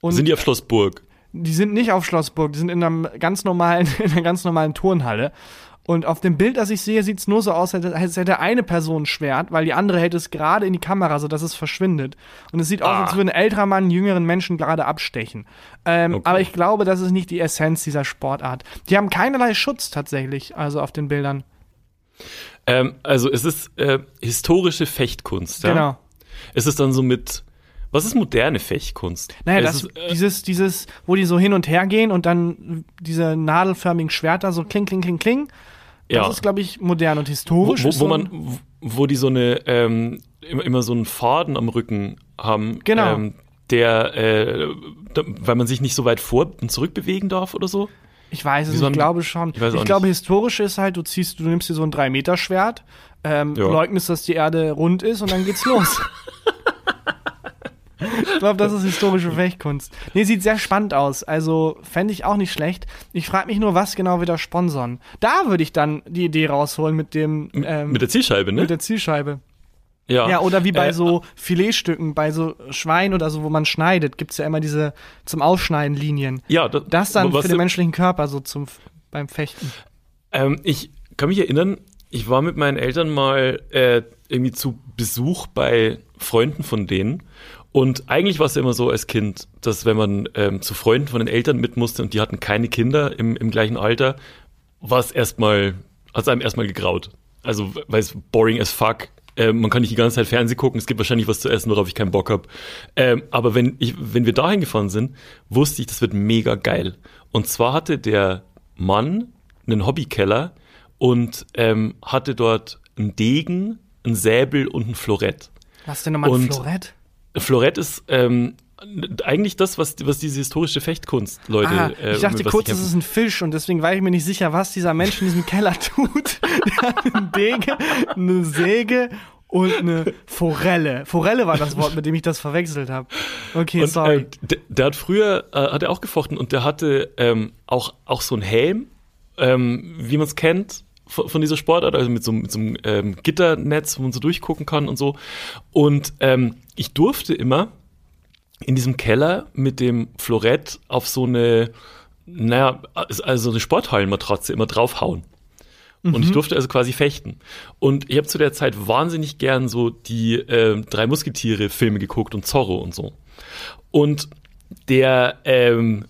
Sind die auf Schloss Burg? die sind nicht auf Schlossburg, die sind in einem ganz normalen, [LAUGHS] in einer ganz normalen Turnhalle. Und auf dem Bild, das ich sehe, sieht es nur so aus, als hätte- eine Person ein Schwert, weil die andere hält es gerade in die Kamera, sodass es verschwindet. Und es sieht aus, Ah. als würde ein älterer Mann jüngeren Menschen gerade abstechen. Ähm, Okay. Aber ich glaube, das ist nicht die Essenz dieser Sportart. Die haben keinerlei Schutz tatsächlich, also auf den Bildern. Ähm, also es ist äh, historische Fechtkunst. Ja? Genau. Es ist dann so mit, was ist moderne Fechtkunst? Naja, das, ist, äh, dieses, dieses, wo die so hin und her gehen und dann diese nadelförmigen Schwerter so kling, kling, kling, kling. Das ja, ist, glaube ich, modern und wo, historisch. wo, wo ein- man, wo die so eine ähm, immer, immer so einen Faden am Rücken haben, Genau. ähm, der, äh, da, weil man sich nicht so weit vor und zurück bewegen darf oder so. Ich weiß es, ich glaube schon. Ich Ich glaube, historisch ist halt, du ziehst, du nimmst dir so ein 3-Meter-Schwert, ähm, Ja. leugnest, dass die Erde rund ist und dann geht's [LAUGHS] los. ich glaube, das ist historische Fechtkunst. Nee, sieht sehr spannend aus. Also fände ich auch nicht schlecht. Ich frage mich nur, was genau wir da sponsern. Da würde ich dann die Idee rausholen mit dem ähm, Mit der Zielscheibe, ne? mit der Zielscheibe. Ja. Ja, oder wie bei Äh, so Filetstücken, bei so Schwein oder so, wo man schneidet, gibt's ja immer diese zum Aufschneiden Linien. ja, da, Das dann für den menschlichen Körper so zum beim Fechten. Ähm, ich kann mich erinnern, ich war mit meinen Eltern mal äh, irgendwie zu Besuch bei Freunden von denen. Und eigentlich war es ja immer so als Kind, dass wenn man ähm, zu Freunden von den Eltern mit musste und die hatten keine Kinder im, im gleichen Alter, war es erstmal, hat es einem erstmal gegraut. Also, weil es boring as fuck. Äh, man kann nicht die ganze Zeit Fernsehen gucken, es gibt wahrscheinlich was zu essen, worauf ich keinen Bock habe. Ähm, aber wenn, ich, wenn wir dahin gefahren sind, wusste ich, das wird mega geil. Und zwar hatte der Mann einen Hobbykeller und ähm, hatte dort einen Degen, einen Säbel und ein Florett. Was denn nochmal ein Florett? Florett ist ähm, eigentlich das, was, was diese historische Fechtkunst, Leute. Ah, äh, ich dachte was kurz, es ist ein Fisch und deswegen war ich mir nicht sicher, was dieser Mensch in diesem Keller tut. [LAUGHS] Der hat einen Dege, eine Säge und eine Forelle. Forelle war das Wort, mit dem ich das verwechselt habe. Okay, Und, sorry. Äh, der, der hat früher, äh, hat er auch gefochten und der hatte ähm, auch, auch so einen Helm, ähm, wie man es kennt von, von dieser Sportart, also mit so, mit so einem ähm, Gitternetz, wo man so durchgucken kann und so. Und ähm, ich durfte immer in diesem Keller mit dem Florett auf so eine, naja, also eine Sporthallenmatratze immer draufhauen. Und ich durfte also quasi fechten. Und ich habe zu der Zeit wahnsinnig gern so die äh, drei Musketiere-Filme geguckt und Zorro und so. Und der, ähm,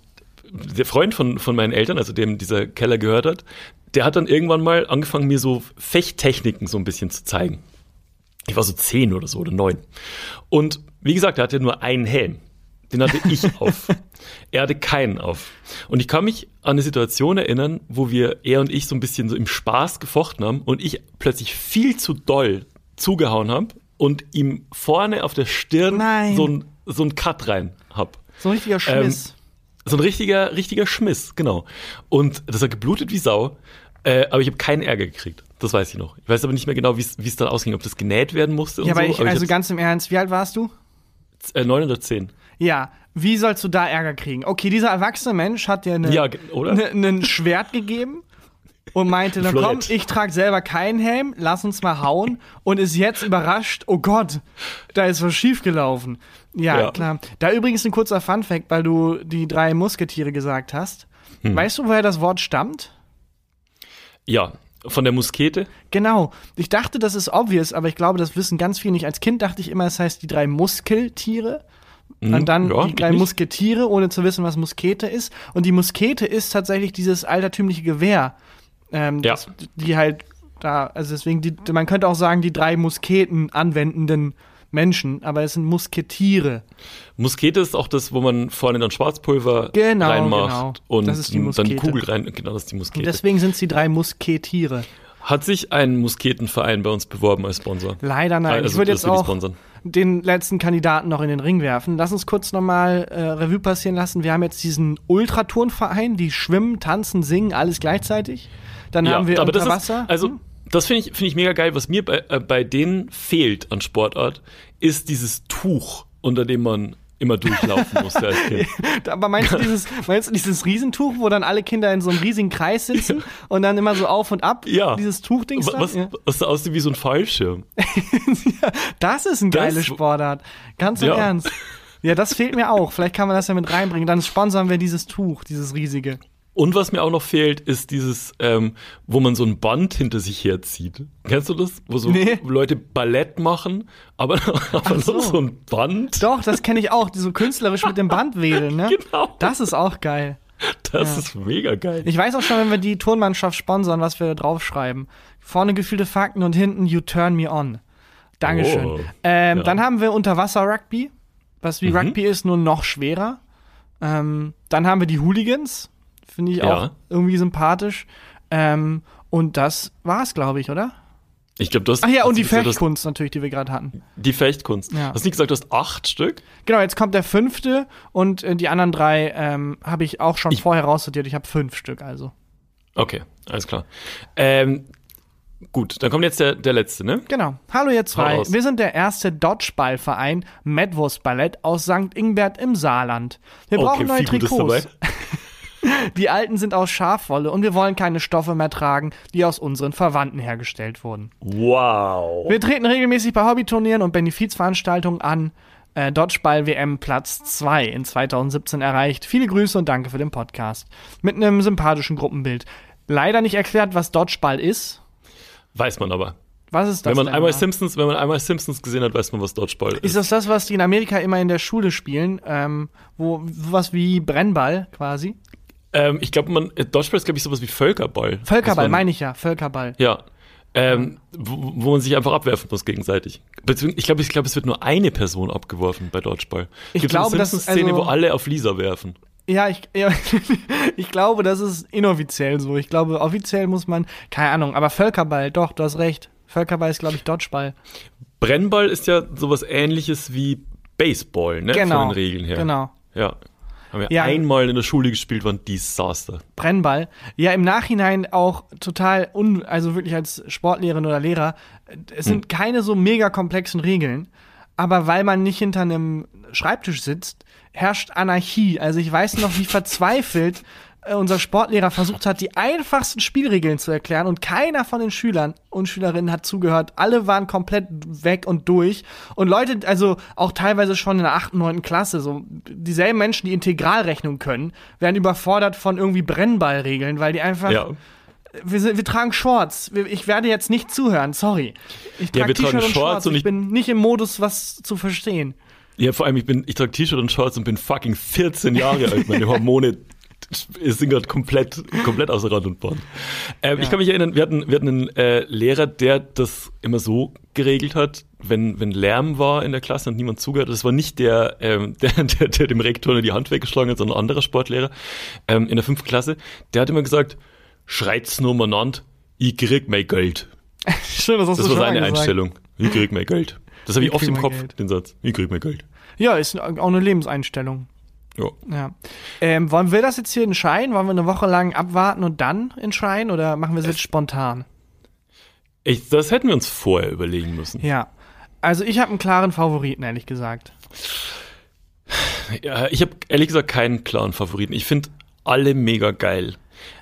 der Freund von, von meinen Eltern, also dem dieser Keller gehört hat, der hat dann irgendwann mal angefangen, mir so Fechttechniken so ein bisschen zu zeigen. Ich war so zehn oder so oder neun. Und wie gesagt, er hatte nur einen Helm. Den hatte ich [LAUGHS] auf. Er hatte keinen auf. Und ich kann mich an eine Situation erinnern, wo wir, er und ich, so ein bisschen so im Spaß gefochten haben und ich plötzlich viel zu doll zugehauen habe und ihm vorne auf der Stirn Nein. so ein, so ein Cut rein hab. so ein richtiger Schmiss. So ein richtiger, richtiger Schmiss, genau. Und das hat geblutet wie Sau, äh, aber ich habe keinen Ärger gekriegt. Das weiß ich noch. Ich weiß aber nicht mehr genau, wie es dann ausging, ob das genäht werden musste und ja, aber so. ich, aber also ganz im Ernst, wie alt warst du? äh, 9 oder 10. Ja, wie sollst du da Ärger kriegen? Okay, dieser erwachsene Mensch hat dir eine, Ja, ne, ein Schwert gegeben und meinte, na komm, ich trage selber keinen Helm, lass uns mal hauen und ist jetzt überrascht, oh Gott, da ist was schiefgelaufen. Ja, Ja. klar. Da übrigens ein kurzer Funfact, weil du die drei Musketiere gesagt hast. Hm. Weißt du, woher das Wort stammt? Ja, von der Muskete. Genau. Ich dachte, das ist obvious, aber ich glaube, das wissen ganz viele nicht. Als Kind dachte ich immer, es heißt die drei Muskeltiere. Und dann ja, die drei nicht. Musketiere, ohne zu wissen, was Muskete ist. Und die Muskete ist tatsächlich dieses altertümliche Gewehr. Ähm, Ja. das, die halt da, also deswegen, die, man könnte auch sagen, die drei Musketen anwendenden Menschen, aber es sind Musketiere. Muskete ist auch das, wo man vorne dann Schwarzpulver Genau, reinmacht genau. und dann. Kugel rein. Genau, das ist die Und Muskete. deswegen sind es die drei Musketiere. Hat sich ein Musketenverein bei uns beworben als Sponsor? Leider nein. Also, ich würde jetzt auch den letzten Kandidaten noch in den Ring werfen. Lass uns kurz nochmal äh, Revue passieren lassen. Wir haben jetzt diesen Ultraturnverein, die schwimmen, tanzen, singen, alles gleichzeitig. Dann haben wir aber unter das Wasser. Ist, also, Hm? das finde ich, finde ich mega geil. Was mir bei, äh, bei denen fehlt an Sportart, ist dieses Tuch, unter dem man immer durchlaufen musste als Kind. [LAUGHS] Aber meinst du dieses, meinst du dieses Riesentuch, wo dann alle Kinder in so einem riesigen Kreis sitzen und dann immer so auf und ab? Ja. Dieses Tuchdings da? Was, Ja. was da aussieht wie so ein Fallschirm. [LAUGHS] Das ist eine Das- geile Sportart. Ganz im Ja. Ernst. Ja, das fehlt mir auch. Vielleicht kann man das ja mit reinbringen. Dann sponsern wir dieses Tuch, dieses riesige. Und was mir auch noch fehlt, ist dieses, ähm, wo man so ein Band hinter sich herzieht. Kennst du das? Wo so Nee. Leute Ballett machen, aber, [LAUGHS] aber so. noch so ein Band. Doch, das kenne ich auch. Die so künstlerisch mit dem Band wedeln, ne? [LAUGHS] Genau. Das ist auch geil. Das Ja. ist mega geil. Ich weiß auch schon, wenn wir die Turnmannschaft sponsern, was wir da draufschreiben. Vorne gefühlte Fakten und hinten You Turn Me On. Dankeschön. Oh, ähm, ja. Dann haben wir Unterwasser-Rugby, was wie Mhm. Rugby ist, nur noch schwerer. Ähm, dann haben wir die Hooligans, finde ich auch Ja. irgendwie sympathisch. Ähm, und das war's, glaube ich, oder? Ich glaube, du hast. Ach ja, und die Fechtkunst natürlich, die wir gerade hatten. Die Fechtkunst. Ja. Hast du nicht gesagt, du hast acht Stück? Genau, jetzt kommt der fünfte und äh, die anderen drei ähm, habe ich auch schon Ich- vorher raussortiert. Ich habe fünf Stück also. Okay, alles klar. Ähm, gut, dann kommt jetzt der, der letzte, ne? Genau. Hallo ihr zwei. Wir sind der erste Dodgeball-Verein Medwurst Ballett aus St. Ingbert im Saarland. Wir brauchen neue viel Gutes Trikots. [LAUGHS] Die alten sind aus Schafwolle und wir wollen keine Stoffe mehr tragen, die aus unseren Verwandten hergestellt wurden. Wow. Wir treten regelmäßig bei Hobbyturnieren und Benefizveranstaltungen an. Äh, Dodgeball WM Platz 2 in 2017 erreicht. Viele Grüße und danke für den Podcast. Mit einem sympathischen Gruppenbild. Leider nicht erklärt, was Dodgeball ist. Weiß man aber. Was ist das? Wenn man denn einmal da? Simpsons, wenn man einmal Simpsons gesehen hat, weiß man, was Dodgeball ist. Ist das das, was die in Amerika immer in der Schule spielen? Ähm, wo was wie Brennball quasi? Ähm, ich glaube, man Dodgeball ist glaube ich sowas wie Völkerball. Völkerball, meine ich ja. Völkerball. Ja. Ähm, wo, wo man sich einfach abwerfen muss gegenseitig. Beziehungsweise, ich glaube, ich glaube, es wird nur eine Person abgeworfen bei Dodgeball. Ich Gibt glaube, eine Simpsons-Szene, also- wo alle auf Lisa werfen. Ja, ich, ja, [LAUGHS] ich glaube, das ist inoffiziell so. Ich glaube, offiziell muss man, keine Ahnung, aber Völkerball, doch, du hast recht. Völkerball ist, glaube ich, Dodgeball. Brennball ist ja sowas ähnliches wie Baseball, ne? Genau. Von den Regeln her. Genau. Ja. Haben wir Ja. einmal in der Schule gespielt, war ein Desaster. Brennball. Ja, im Nachhinein auch total, un, also wirklich als Sportlehrerin oder Lehrer, es sind keine so mega komplexen Regeln, aber weil man nicht hinter einem Schreibtisch sitzt, herrscht Anarchie. Also ich weiß noch, wie verzweifelt äh, unser Sportlehrer versucht hat, die einfachsten Spielregeln zu erklären und keiner von den Schülern und Schülerinnen hat zugehört. Alle waren komplett weg und durch. Und Leute, also auch teilweise schon in der 8., 9. Klasse, so dieselben Menschen, die Integralrechnung können, werden überfordert von irgendwie Brennballregeln, weil die einfach Ja. wir, sind, wir tragen Shorts. Ich werde jetzt nicht zuhören, sorry. Ich Ja, trage wir tragen T-Shirt und Shorts Shorts. und ich ich- bin nicht im Modus, was zu verstehen. Ja, vor allem, ich bin, ich trage T-Shirt und Shorts und bin fucking 14 Jahre alt. Meine Hormone sind gerade komplett, komplett außer Rand und Band. Ähm, Ich kann mich erinnern, wir hatten, wir hatten einen äh, Lehrer, der das immer so geregelt hat, wenn, wenn Lärm war in der Klasse und niemand zugehört. Das war nicht der, ähm, [LAUGHS] der, der, der dem Rektor nur die Hand weggeschlagen hat, sondern ein anderer Sportlehrer ähm, in der fünften Klasse. Der hat immer gesagt, schreit's nur mal an, ich krieg mein Geld. [LAUGHS] Schön, das hast Das war seine. Einstellung. Ich krieg mein Geld. Das habe ich Ich oft im Kopf, Geld. den Satz. Ich krieg mein Geld. Ja, ist auch eine Lebenseinstellung. Ja. Ja. Ähm, wollen wir das jetzt hier entscheiden? Wollen wir eine Woche lang abwarten und dann entscheiden oder machen wir es jetzt spontan? Ich, das hätten wir uns vorher überlegen müssen. Ja. Also ich habe einen klaren Favoriten, ehrlich gesagt. Ja, ich habe ehrlich gesagt keinen klaren Favoriten. Ich finde alle mega geil.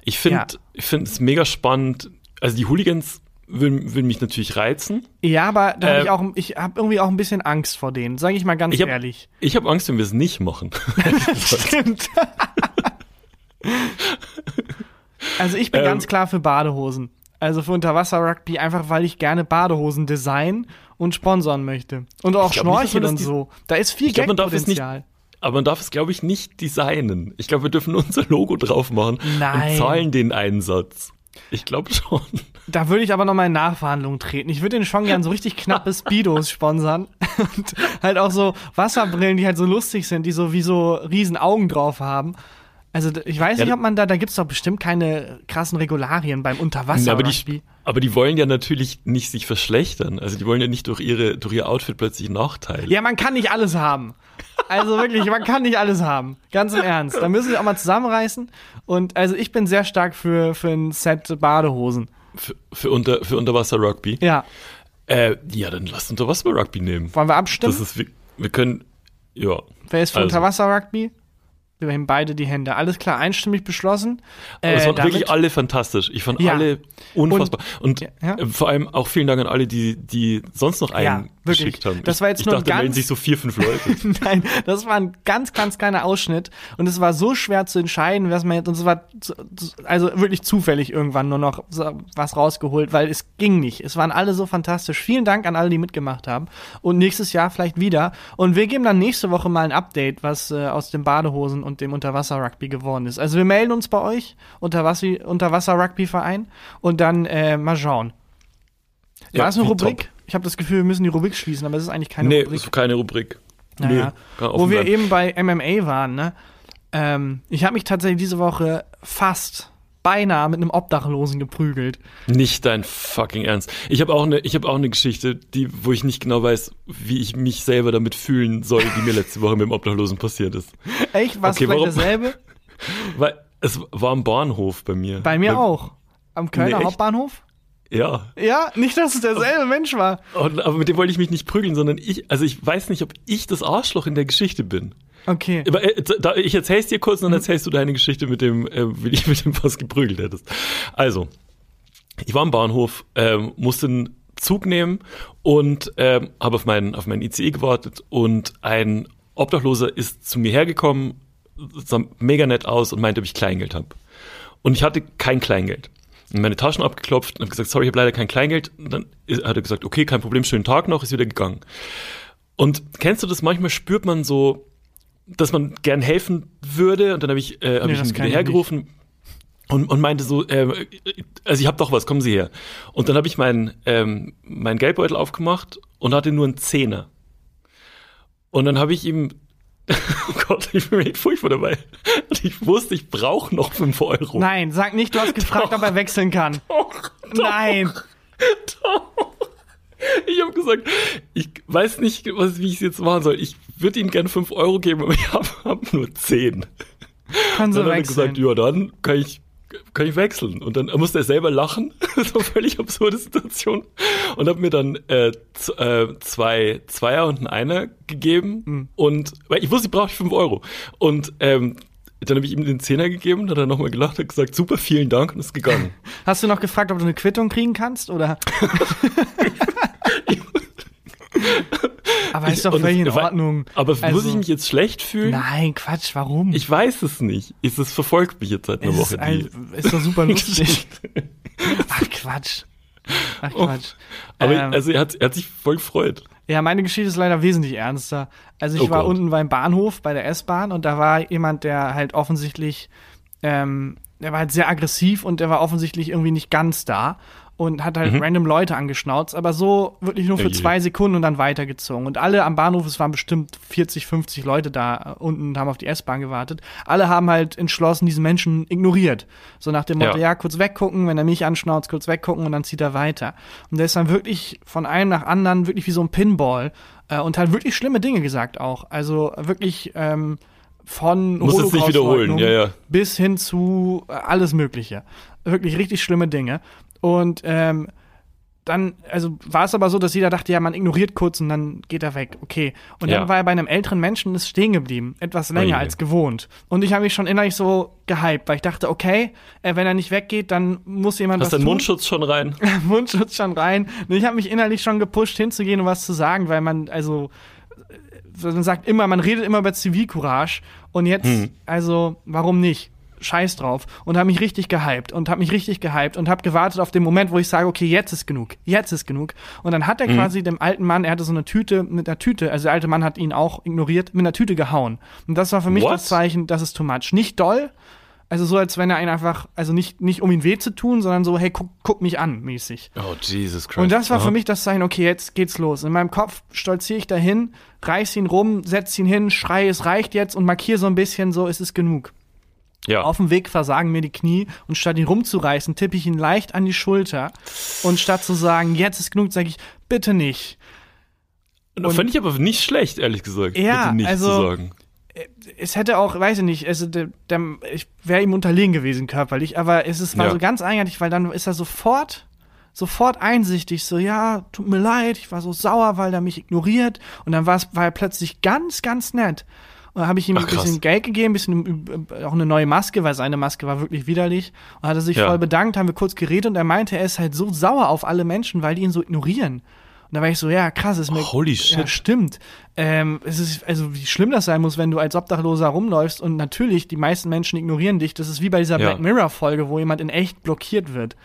Ich finde Ja. ich finde es mega spannend. Also die Hooligans würden, würden mich natürlich reizen. Ja, aber da hab Äh, ich auch, ich habe irgendwie auch ein bisschen Angst vor denen, sage ich mal ganz Ich hab- ehrlich. Ich habe Angst, wenn wir es nicht machen. [LAUGHS] [LAUGHS] Stimmt. also ich bin Ähm. ganz klar für Badehosen. Also für Unterwasser-Rugby, einfach weil ich gerne Badehosen designen und sponsern möchte. Und auch Schnorcheln und so. Da ist viel Gagpotenzial. Aber man darf es, glaube ich, nicht designen. Ich glaube, wir dürfen [LAUGHS] unser Logo drauf machen Nein. und zahlen den Einsatz. Ich glaube schon. Da würde ich aber noch mal in Nachverhandlungen treten. Ich würde den schon gern so richtig knappe [LAUGHS] Speedos sponsern. Und halt auch so Wasserbrillen, die halt so lustig sind, die so wie so riesen Augen drauf haben. Also ich weiß Ja, nicht, ob man da, da gibt's doch bestimmt keine krassen Regularien beim aber, Unterwasser-Rugby. die, aber die wollen ja natürlich nicht sich verschlechtern. Also die wollen ja nicht durch, ihre, durch ihr Outfit plötzlich Nachteile. Ja, man kann nicht alles haben. Also wirklich, man kann nicht alles haben. Ganz im Ernst. Da müssen wir auch mal zusammenreißen. Und also ich bin sehr stark für, für ein Set Badehosen. Für, für, unter, für Unterwasser-Rugby. Ja. Äh, ja, dann lasst Unterwasser-Rugby nehmen. Wollen wir abstimmen? Das ist, wir, wir können, ja. Wer ist für also. Unterwasser-Rugby? Wir heben beide die Hände. Alles klar, einstimmig beschlossen. Aber es Äh, waren damit- wirklich alle fantastisch. Ich fand Ja. alle unfassbar. Und, Ja, ja. äh, vor allem auch vielen Dank an alle, die, die sonst noch einen geschickt haben. Das war jetzt ich nur dachte, da melden ganz- sich so vier, fünf Leute. [LAUGHS] Nein, das war ein ganz, ganz kleiner Ausschnitt und es war so schwer zu entscheiden, was man jetzt, und es war also wirklich zufällig irgendwann nur noch was rausgeholt, weil es ging nicht. Es waren alle so fantastisch. Vielen Dank an alle, die mitgemacht haben und nächstes Jahr vielleicht wieder. Und wir geben dann nächste Woche mal ein Update, was äh, aus den Badehosen und dem Unterwasser-Rugby geworden ist. Also wir melden uns bei euch, Unterwasser- Unterwasser-Rugby-Verein und dann äh, mal schauen. War Ja, das eine top. Rubrik? Ich habe das Gefühl, wir müssen die Rubrik schließen, aber es ist eigentlich keine nee, Rubrik. ist keine Rubrik. Naja, kann wo wir bleiben. eben bei MMA waren, ne? Ähm, ich habe mich tatsächlich diese Woche fast beinahe mit einem Obdachlosen geprügelt. Nicht dein fucking Ernst. Ich habe auch eine, ich habe auch eine Geschichte, die, wo ich nicht genau weiß, wie ich mich selber damit fühlen soll, die mir letzte Woche mit dem Obdachlosen passiert ist. Echt? Was Okay, vielleicht warum- dasselbe? [LAUGHS] Weil es war am Bahnhof bei mir. Bei mir Bei- auch. Am Kölner Nee? Hauptbahnhof? Ja. Ja, nicht, dass es derselbe Mensch war. Und, aber mit dem wollte ich mich nicht prügeln, sondern ich, also ich weiß nicht, ob ich das Arschloch in der Geschichte bin. Okay. Aber, äh, da, ich erzähl's dir kurz und dann erzählst du deine Geschichte mit dem, äh, wie dich mit dem fast geprügelt hättest. Also, ich war am Bahnhof, ähm, musste einen Zug nehmen und ähm, habe auf meinen, auf meinen ICE gewartet und ein Obdachloser ist zu mir hergekommen, sah mega nett aus und meinte, ob ich Kleingeld habe. Und ich hatte kein Kleingeld. Meine Taschen abgeklopft und habe gesagt, sorry, ich habe leider kein Kleingeld. Und dann hat er gesagt, okay, kein Problem, schönen Tag noch, ist wieder gegangen. Und kennst du das? Manchmal spürt man so, dass man gern helfen würde und dann habe ich, äh, hab Nee, ich das ihn wieder hergerufen und, und meinte so, äh, also ich habe doch was, kommen Sie her. Und dann habe ich meinen ähm, mein Geldbeutel aufgemacht und hatte nur einen Zehner. Und dann habe ich ihm, [LAUGHS] oh Gott, ich bin mir echt furchtbar dabei. Ich wusste, ich brauche noch fünf Euro. Nein, sag nicht, du hast gefragt, ob er wechseln kann. Nein. Ich habe gesagt, ich weiß nicht, was, wie ich es jetzt machen soll. Ich würde Ihnen gerne fünf Euro geben, aber ich habe hab nur zehn. Kann so Dann hat er gesagt, ja, dann kann ich, kann ich wechseln. Und dann musste er selber lachen. [LAUGHS] Eine völlig absurde Situation. Und hat mir dann äh, äh, zwei Zweier und einen Einer gegeben. Hm. Und weil ich wusste, ich brauche fünf Euro. Und ähm, dann habe ich ihm den Zehner gegeben, dann hat er nochmal gelacht und gesagt, super, vielen Dank und ist gegangen. [LAUGHS] Hast du noch gefragt, ob du eine Quittung kriegen kannst? Oder? [LAUGHS] Aber ist doch völlig in Ordnung. Aber Also- muss ich mich jetzt schlecht fühlen? Nein, Quatsch, warum? Ich weiß es nicht. Es es verfolgt mich jetzt seit einer es Woche. ist, ein, ist doch super [LAUGHS] lustig. Ach, Quatsch. Ach, Quatsch. Aber Ähm, also er hat, er hat sich voll gefreut. Ja, meine Geschichte ist leider wesentlich ernster. Also ich Oh war Gott. unten beim Bahnhof bei der S-Bahn und da war jemand, der halt offensichtlich, ähm, der war halt sehr aggressiv und der war offensichtlich irgendwie nicht ganz da und hat halt random Leute angeschnauzt, aber so wirklich nur für je. zwei Sekunden und dann weitergezogen. Und alle am Bahnhof, es waren bestimmt 40, 50 Leute da äh, unten und haben auf die S-Bahn gewartet. Alle haben halt entschlossen diesen Menschen ignoriert. So nach dem Motto, Ja. ja, kurz weggucken, wenn er mich anschnauzt, kurz weggucken und dann zieht er weiter. Und der ist dann wirklich von einem nach anderen, wirklich wie so ein Pinball äh, und hat wirklich schlimme Dinge gesagt auch. Also wirklich ähm, von Muss es nicht wiederholen, ja, ja. bis hin zu äh, alles Mögliche. Wirklich richtig schlimme Dinge. Und ähm, dann, also war es aber so, dass jeder dachte, ja, man ignoriert kurz und dann geht er weg. Okay. Und dann Ja. war er bei einem älteren Menschen und ist stehen geblieben. Etwas länger Oje. als gewohnt. Und ich habe mich schon innerlich so gehypt, weil ich dachte, okay, äh, wenn er nicht weggeht, dann muss jemand Hast was deinen tun. Mundschutz schon rein? [LAUGHS] Mundschutz schon rein. Und ich habe mich innerlich schon gepusht, hinzugehen und was zu sagen, weil man, also, äh, man sagt immer, man redet immer über Zivilcourage. Und jetzt, Hm. also, warum nicht? Scheiß drauf. Und habe mich richtig gehypt und habe mich richtig gehypt und habe gewartet auf den Moment, wo ich sage, okay, jetzt ist genug. Jetzt ist genug. Und dann hat er Mhm. quasi dem alten Mann, er hatte so eine Tüte mit einer Tüte, also der alte Mann hat ihn auch ignoriert, mit einer Tüte gehauen. Und das war für mich What? das Zeichen, das ist too much. Nicht doll, also so, als wenn er ihn einfach, also nicht, nicht um ihn weh zu tun, sondern so, hey, guck, guck mich an, mäßig. Oh, Jesus Christ. Und das war Aha. für mich das Zeichen, okay, jetzt geht's los. In meinem Kopf stolziere ich dahin, reiß ihn rum, setz ihn hin, schreie, es reicht jetzt und markiere so ein bisschen, so, es ist genug. Ja. Auf dem Weg versagen mir die Knie und statt ihn rumzureißen, tippe ich ihn leicht an die Schulter. Und statt zu sagen, jetzt ist genug, sage ich, bitte nicht. Und Fand ich aber nicht schlecht, ehrlich gesagt. Ja, Bitte nicht also- zu sagen. es hätte auch, weiß ich nicht, also der, der, ich wäre ihm unterlegen gewesen körperlich, aber es ist, war Ja. so ganz eigenartig, weil dann ist er sofort, sofort einsichtig, so, ja, tut mir leid, ich war so sauer, weil er mich ignoriert und dann war er plötzlich ganz, ganz nett. Und dann habe ich ihm Ach, ein bisschen. Geld gegeben, ein bisschen äh, auch eine neue Maske, weil seine Maske war wirklich widerlich. Und hat er sich Ja. voll bedankt, haben wir kurz geredet und er meinte, er ist halt so sauer auf alle Menschen, weil die ihn so ignorieren. Und da war ich so, ja, krass, ist mir Holy shit. ja, stimmt. Ähm, es ist, also wie schlimm das sein muss, wenn du als Obdachloser rumläufst und natürlich die meisten Menschen ignorieren dich. Das ist wie bei dieser Ja. Black Mirror-Folge, wo jemand in echt blockiert wird.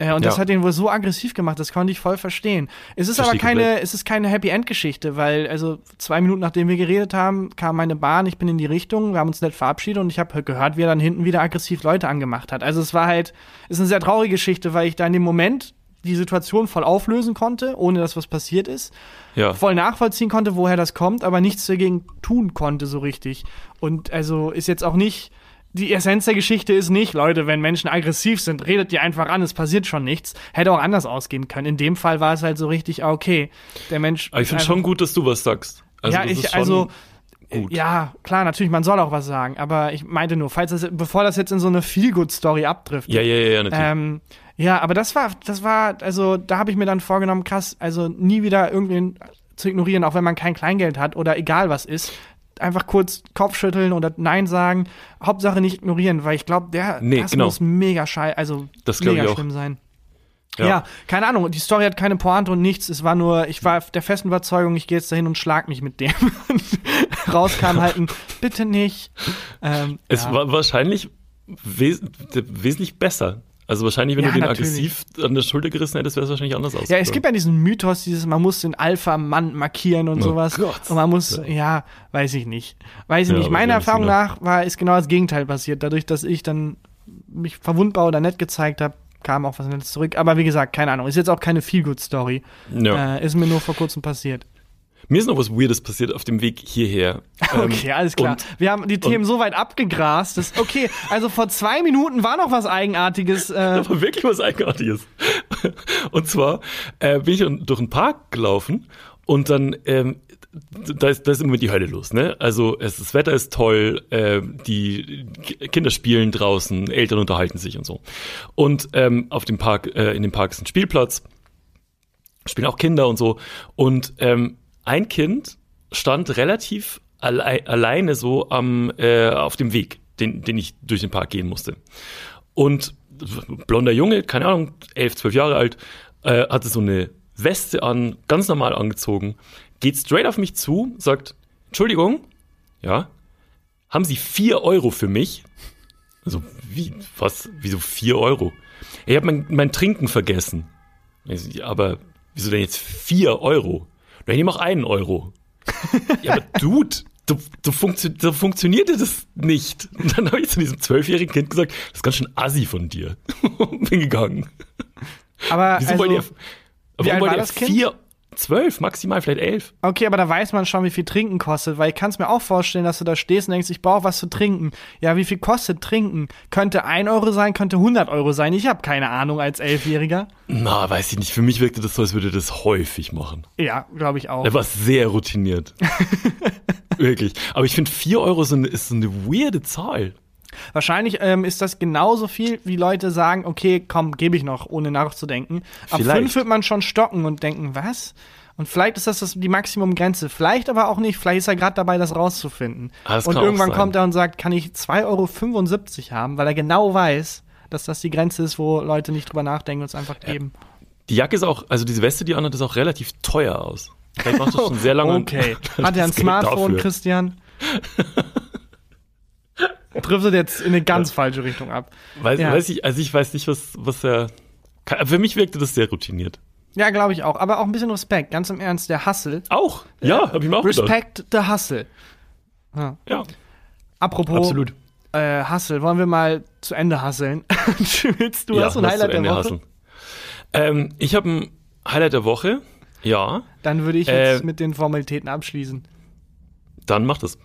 Äh, und das Ja. hat ihn wohl so aggressiv gemacht, das konnte ich voll verstehen. Es ist aber Verstehe keine, komplett. es ist keine Happy End-Geschichte, weil, also zwei Minuten nachdem wir geredet haben, kam meine Bahn, ich bin in die Richtung, wir haben uns nett verabschiedet und ich habe gehört, wie er dann hinten wieder aggressiv Leute angemacht hat. Also es war halt, es ist eine sehr traurige Geschichte, weil ich da in dem Moment die Situation voll auflösen konnte, ohne dass was passiert ist Ja. voll nachvollziehen konnte, woher das kommt, aber nichts dagegen tun konnte so richtig. Und also ist jetzt auch nicht, die Essenz der Geschichte ist nicht, Leute, wenn Menschen aggressiv sind, redet die einfach an, es passiert schon nichts. Hätte auch anders ausgehen können. In dem Fall war es halt so richtig, ah, okay, der Mensch. Aber ich finde einfach- schon gut, dass du was sagst. Also, ja, das ich, ist schon also, gut. ja, klar, natürlich, man soll auch was sagen, aber ich meinte nur, falls das, bevor das jetzt in so eine Feel-Good-Story abdriftet, Ja, ja, ja, ja, natürlich. ähm, ja, aber das war, das war, also da habe ich mir dann vorgenommen, krass, also nie wieder irgendwen zu ignorieren, auch wenn man kein Kleingeld hat oder egal was ist. Einfach kurz Kopfschütteln oder Nein sagen. Hauptsache nicht ignorieren, weil ich glaube, der Nee, das genau. muss mega schei, also Das mega ich auch. schlimm sein. Ja. Ja. keine Ahnung. Die Story hat keine Pointe und nichts. Es war nur, ich war der festen Überzeugung, ich gehe jetzt dahin und schlag mich mit dem. [LAUGHS] Rauskam halt ein, bitte nicht. Ähm, es ja. war wahrscheinlich wes wesentlich besser. Also wahrscheinlich, wenn Ja, du den natürlich. aggressiv an der Schulter gerissen hättest, wäre es wahrscheinlich anders aus. Ja, es gibt ja diesen Mythos, dieses, man muss den Alpha-Mann markieren und Oh sowas. Gott. Und man muss, ja. weiß ich nicht. Weiß ich Ja, nicht. Meiner Erfahrung wissen nach war, ist genau das Gegenteil passiert. Dadurch, dass ich dann mich verwundbar oder nett gezeigt habe, kam auch was Nettes zurück. Aber wie gesagt, keine Ahnung. Ist jetzt auch keine Feel-Good-Story. Ja. Äh, ist mir nur vor kurzem passiert. Mir ist noch was Weirdes passiert auf dem Weg hierher. [LAUGHS] Ähm, Okay, alles klar. und- Wir haben die Themen so weit abgegrast. Dass, okay, also vor zwei Minuten war noch was Eigenartiges. [LAUGHS] Äh, aber wirklich was Eigenartiges. [LAUGHS] Und zwar äh, bin ich durch den Park gelaufen und dann, ähm, da, ist, da ist immer die Hölle los, ne? Also es, das Wetter ist toll, äh, die Ki- Kinder spielen draußen, Eltern unterhalten sich und so. Und ähm, auf dem Park, äh, in dem Park ist ein Spielplatz, spielen auch Kinder und so. Und ähm, ein Kind stand relativ allei alleine so am äh, auf dem Weg, den, den ich durch den Park gehen musste. Und blonder Junge, keine Ahnung, elf, zwölf Jahre alt, äh, hatte so eine Weste an, ganz normal angezogen, geht straight auf mich zu, sagt, Entschuldigung, ja, haben Sie vier Euro für mich? Also, wie, was, wieso vier Euro? Ich habe mein, mein Trinken vergessen. Aber wieso denn jetzt vier Euro? Dann nehme auch einen Euro. ja, aber [LAUGHS] Dude, du, du funktio so funktionierte das nicht. Und dann habe ich zu diesem zwölfjährigen Kind gesagt, das ist ganz schön assi von dir. [LAUGHS] Bin gegangen. aber Wieso also, wollt ihr, warum wollt ihr vier, zwölf, maximal vielleicht elf? Okay, aber da weiß man schon, wie viel Trinken kostet, weil ich kann es mir auch vorstellen, dass du da stehst und denkst, ich brauche was zu trinken. Ja, wie viel kostet Trinken? Könnte ein Euro sein, könnte 100 Euro sein. Ich habe keine Ahnung als Elfjähriger. Na, weiß ich nicht. Für mich wirkte das so, als würde das häufig machen. Ja, glaube ich auch. Er war sehr routiniert. [LAUGHS] Wirklich. Aber ich finde, vier Euro so eine, ist so eine weirde Zahl. Wahrscheinlich ähm, ist das genauso viel, wie Leute sagen, okay, komm, gebe ich noch, ohne nachzudenken. Ab Vielleicht. fünf wird man schon stocken und denken, was? Und vielleicht ist das, das die Maximumgrenze. Vielleicht aber auch nicht. Vielleicht ist er gerade dabei, das rauszufinden. Ah, das und irgendwann kommt er und sagt, kann ich 2,75 Euro haben, weil er genau weiß, dass das die Grenze ist, wo Leute nicht drüber nachdenken und es einfach geben. Die Jacke ist auch, also diese Weste, die anhat, ist auch relativ teuer aus. Vielleicht macht das schon sehr lange. [LAUGHS] Okay. Hat er [LAUGHS] ein Smartphone, dafür. Christian? [LAUGHS] Driftet jetzt in eine ganz falsche Richtung ab. Weiß, Ja. weiß ich, also ich weiß nicht, was, was er. kann- Für mich wirkte das sehr routiniert. Ja, glaube ich auch. Aber auch ein bisschen Respekt. Ganz im Ernst, der Hustle. Auch? Ja, hab ich mir auch gedacht. Respect the Hustle. Ja, Apropos absolut. Äh, Hustle, wollen wir mal zu Ende? [LAUGHS] Willst du ja, hast du ein Highlight der Woche? hasseln. Ähm, ich habe ein Highlight der Woche. Ja, Dann würde ich jetzt Äh, mit den Formalitäten abschließen. dann mach das.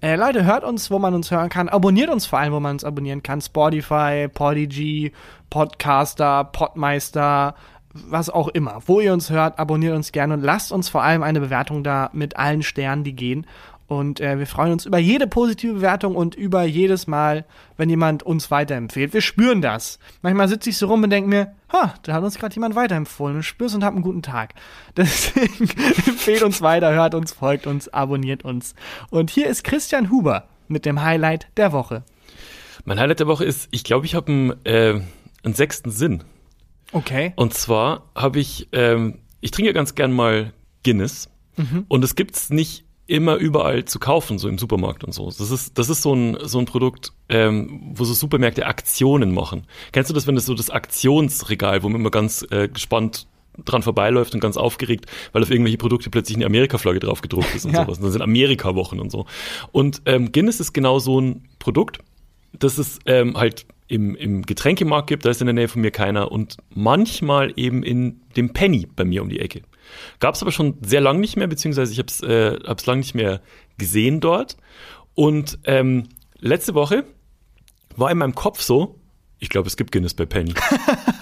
Äh, Leute, hört uns, wo man uns hören kann. Abonniert uns vor allem, wo man uns abonnieren kann. Spotify, Podigy, Podcaster, Podmeister, was auch immer. Wo ihr uns hört, abonniert uns gerne und lasst uns vor allem eine Bewertung da mit allen Sternen, die gehen. Und äh, wir freuen uns über jede positive Bewertung und über jedes Mal, wenn jemand uns weiterempfiehlt. Wir spüren das. Manchmal sitze ich so rum und denke mir, ha, da hat uns gerade jemand weiterempfohlen und spürst und hab einen guten Tag. [LAUGHS] Deswegen [LAUGHS] empfehlt uns weiter, hört uns, folgt uns, abonniert uns. Und hier ist Christian Huber mit dem Highlight der Woche. Mein Highlight der Woche ist, ich glaube, ich habe einen, äh, einen sechsten Sinn. Okay. Und zwar habe ich, ähm, ich trinke ja ganz gern mal Guinness. Und es gibt's nicht immer überall zu kaufen, so im Supermarkt und so. Das ist, das ist so ein, so ein Produkt, ähm, wo so Supermärkte Aktionen machen. Kennst du das, wenn das so das Aktionsregal, wo man immer ganz äh, gespannt dran vorbeiläuft und ganz aufgeregt, weil auf irgendwelche Produkte plötzlich eine Amerika-Flagge drauf gedruckt ist und [LAUGHS] Ja. sowas. Und dann sind Amerika-Wochen und so. Und ähm, Guinness ist genau so ein Produkt, das es ähm, halt im, im Getränkemarkt gibt, da ist in der Nähe von mir keiner und manchmal eben in dem Penny bei mir um die Ecke. Gab es aber schon sehr lang nicht mehr, beziehungsweise ich habe es äh, hab's lang nicht mehr gesehen dort. Und ähm, letzte Woche war in meinem Kopf so, ich glaube, es gibt Guinness bei Penny.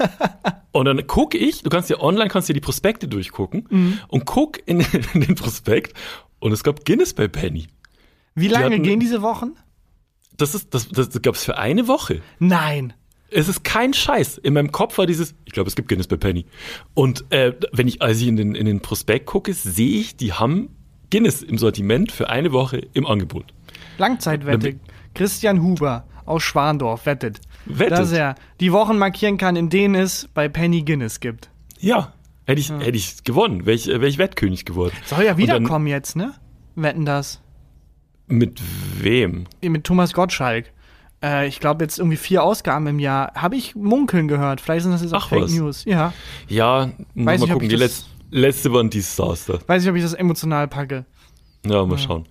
[LAUGHS] und dann gucke ich, du kannst ja online kannst dir die Prospekte durchgucken und guck in, [LAUGHS] in den Prospekt und es gab Guinness bei Penny. Wie lange hatten- gehen diese Wochen? Das ist, das, das gab es für eine Woche. Nein. Es ist kein Scheiß. In meinem Kopf war dieses, ich glaube, es gibt Guinness bei Penny. Und äh, wenn ich, als ich in den, in den Prospekt gucke, sehe ich, die haben Guinness im Sortiment für eine Woche im Angebot. Langzeitwette. Christian Huber aus Schwandorf wettet, Wettet. dass er die Wochen markieren kann, in denen es bei Penny Guinness gibt. Ja. Hätte ich, hätte ich gewonnen, wäre ich, wär ich Wettkönig geworden. Soll ja Und dann- wiederkommen jetzt, ne? Wetten das. Mit wem? Mit Thomas Gottschalk. Äh, ich glaube jetzt irgendwie vier Ausgaben im Jahr. Habe ich munkeln gehört. Vielleicht sind das jetzt auch Ach, Fake was. News. Ja. Ja, Weiß mal nicht, gucken. Die das- letzte, war ein Desaster. Weiß nicht, ob ich das emotional packe. Ja, mal schauen.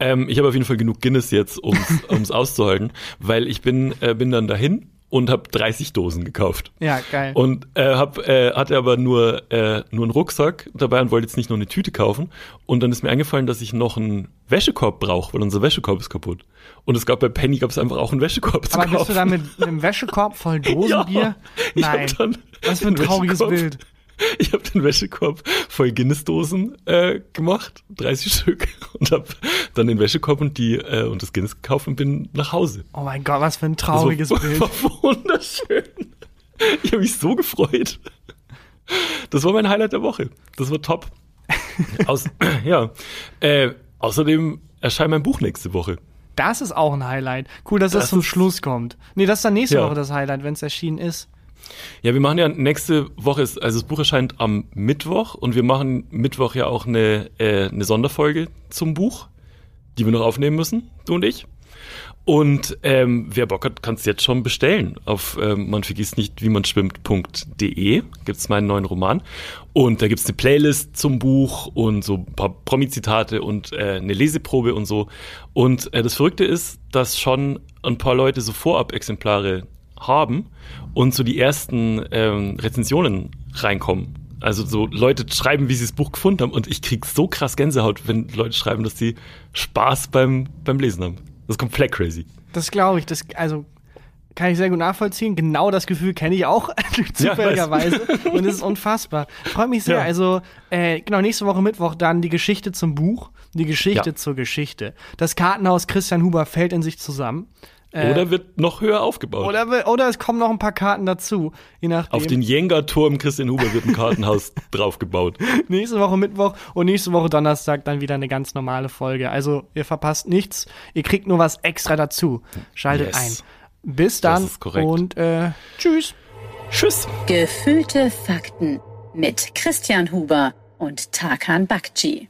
Ähm, ich habe auf jeden Fall genug Guinness jetzt, um es [LAUGHS] auszuhalten, weil ich bin, äh, bin dann dahin und habe 30 Dosen gekauft. Ja, geil. Und äh, hab, äh, hatte aber nur, äh, nur einen Rucksack dabei und wollte jetzt nicht nur eine Tüte kaufen. Und dann ist mir eingefallen, dass ich noch einen Wäschekorb brauche, weil unser Wäschekorb ist kaputt. Und es gab bei Penny gab es einfach auch einen Wäschekorb zu Aber kaufen. bist du da mit einem Wäschekorb voll [LAUGHS] Dosenbier? ich hab Nein. dann Was für ein trauriges Wäschekorb- Bild. Ich habe den Wäschekorb voll Guinness-Dosen äh, gemacht, 30 Stück, [LAUGHS] und habe dann den Wäschekorb und die äh, und das Guinness gekauft und bin nach Hause. Oh mein Gott, was für ein Das trauriges war, [LAUGHS] Bild. war wunderschön. Ich habe mich so gefreut. Das war mein Highlight der Woche. Das war top. Aus, [LAUGHS] ja. Äh, außerdem erscheint mein Buch nächste Woche. Das ist auch ein Highlight. Cool, dass das, Das zum Schluss kommt. Nee, das ist dann nächste Ja. Woche das Highlight, wenn es erschienen ist. Ja, wir machen ja nächste Woche, ist, also das Buch erscheint am Mittwoch und wir machen Mittwoch ja auch eine, äh, eine Sonderfolge zum Buch, die wir noch aufnehmen müssen, du und ich. Und ähm, wer Bock hat, kann es jetzt schon bestellen. Auf ähm, man vergisst nicht, wie man schwimmt.de gibt's meinen neuen Roman. Und da gibt's eine Playlist zum Buch und so ein paar Promi-Zitate und äh, eine Leseprobe und so. Und äh, das Verrückte ist, dass schon ein paar Leute so Vorab-Exemplare haben und so die ersten ähm, Rezensionen reinkommen. Also so Leute schreiben, wie sie das Buch gefunden haben und ich krieg so krass Gänsehaut, wenn Leute schreiben, dass sie Spaß beim, beim Lesen haben. Das ist komplett crazy. Das glaube ich. Das, also kann ich sehr gut nachvollziehen. Genau das Gefühl kenne ich auch, [LAUGHS] zufälligerweise. Und es ist unfassbar. Freut mich sehr. Ja. Also, äh, genau, nächste Woche Mittwoch dann die Geschichte zum Buch, die Geschichte Ja. zur Geschichte. Das Kartenhaus Christian Huber fällt in sich zusammen. Oder wird noch höher aufgebaut. Oder, oder es kommen noch ein paar Karten dazu, je nachdem. Auf den Jenga-Turm Christian Huber wird ein Kartenhaus [LAUGHS] draufgebaut. nächste Woche Mittwoch und nächste Woche Donnerstag dann wieder eine ganz normale Folge. Also ihr verpasst nichts, ihr kriegt nur was extra dazu. Schaltet Yes. ein. Bis dann ist korrekt. und äh, tschüss. Tschüss. Gefühlte Fakten mit Christian Huber und Tarkan Bakci.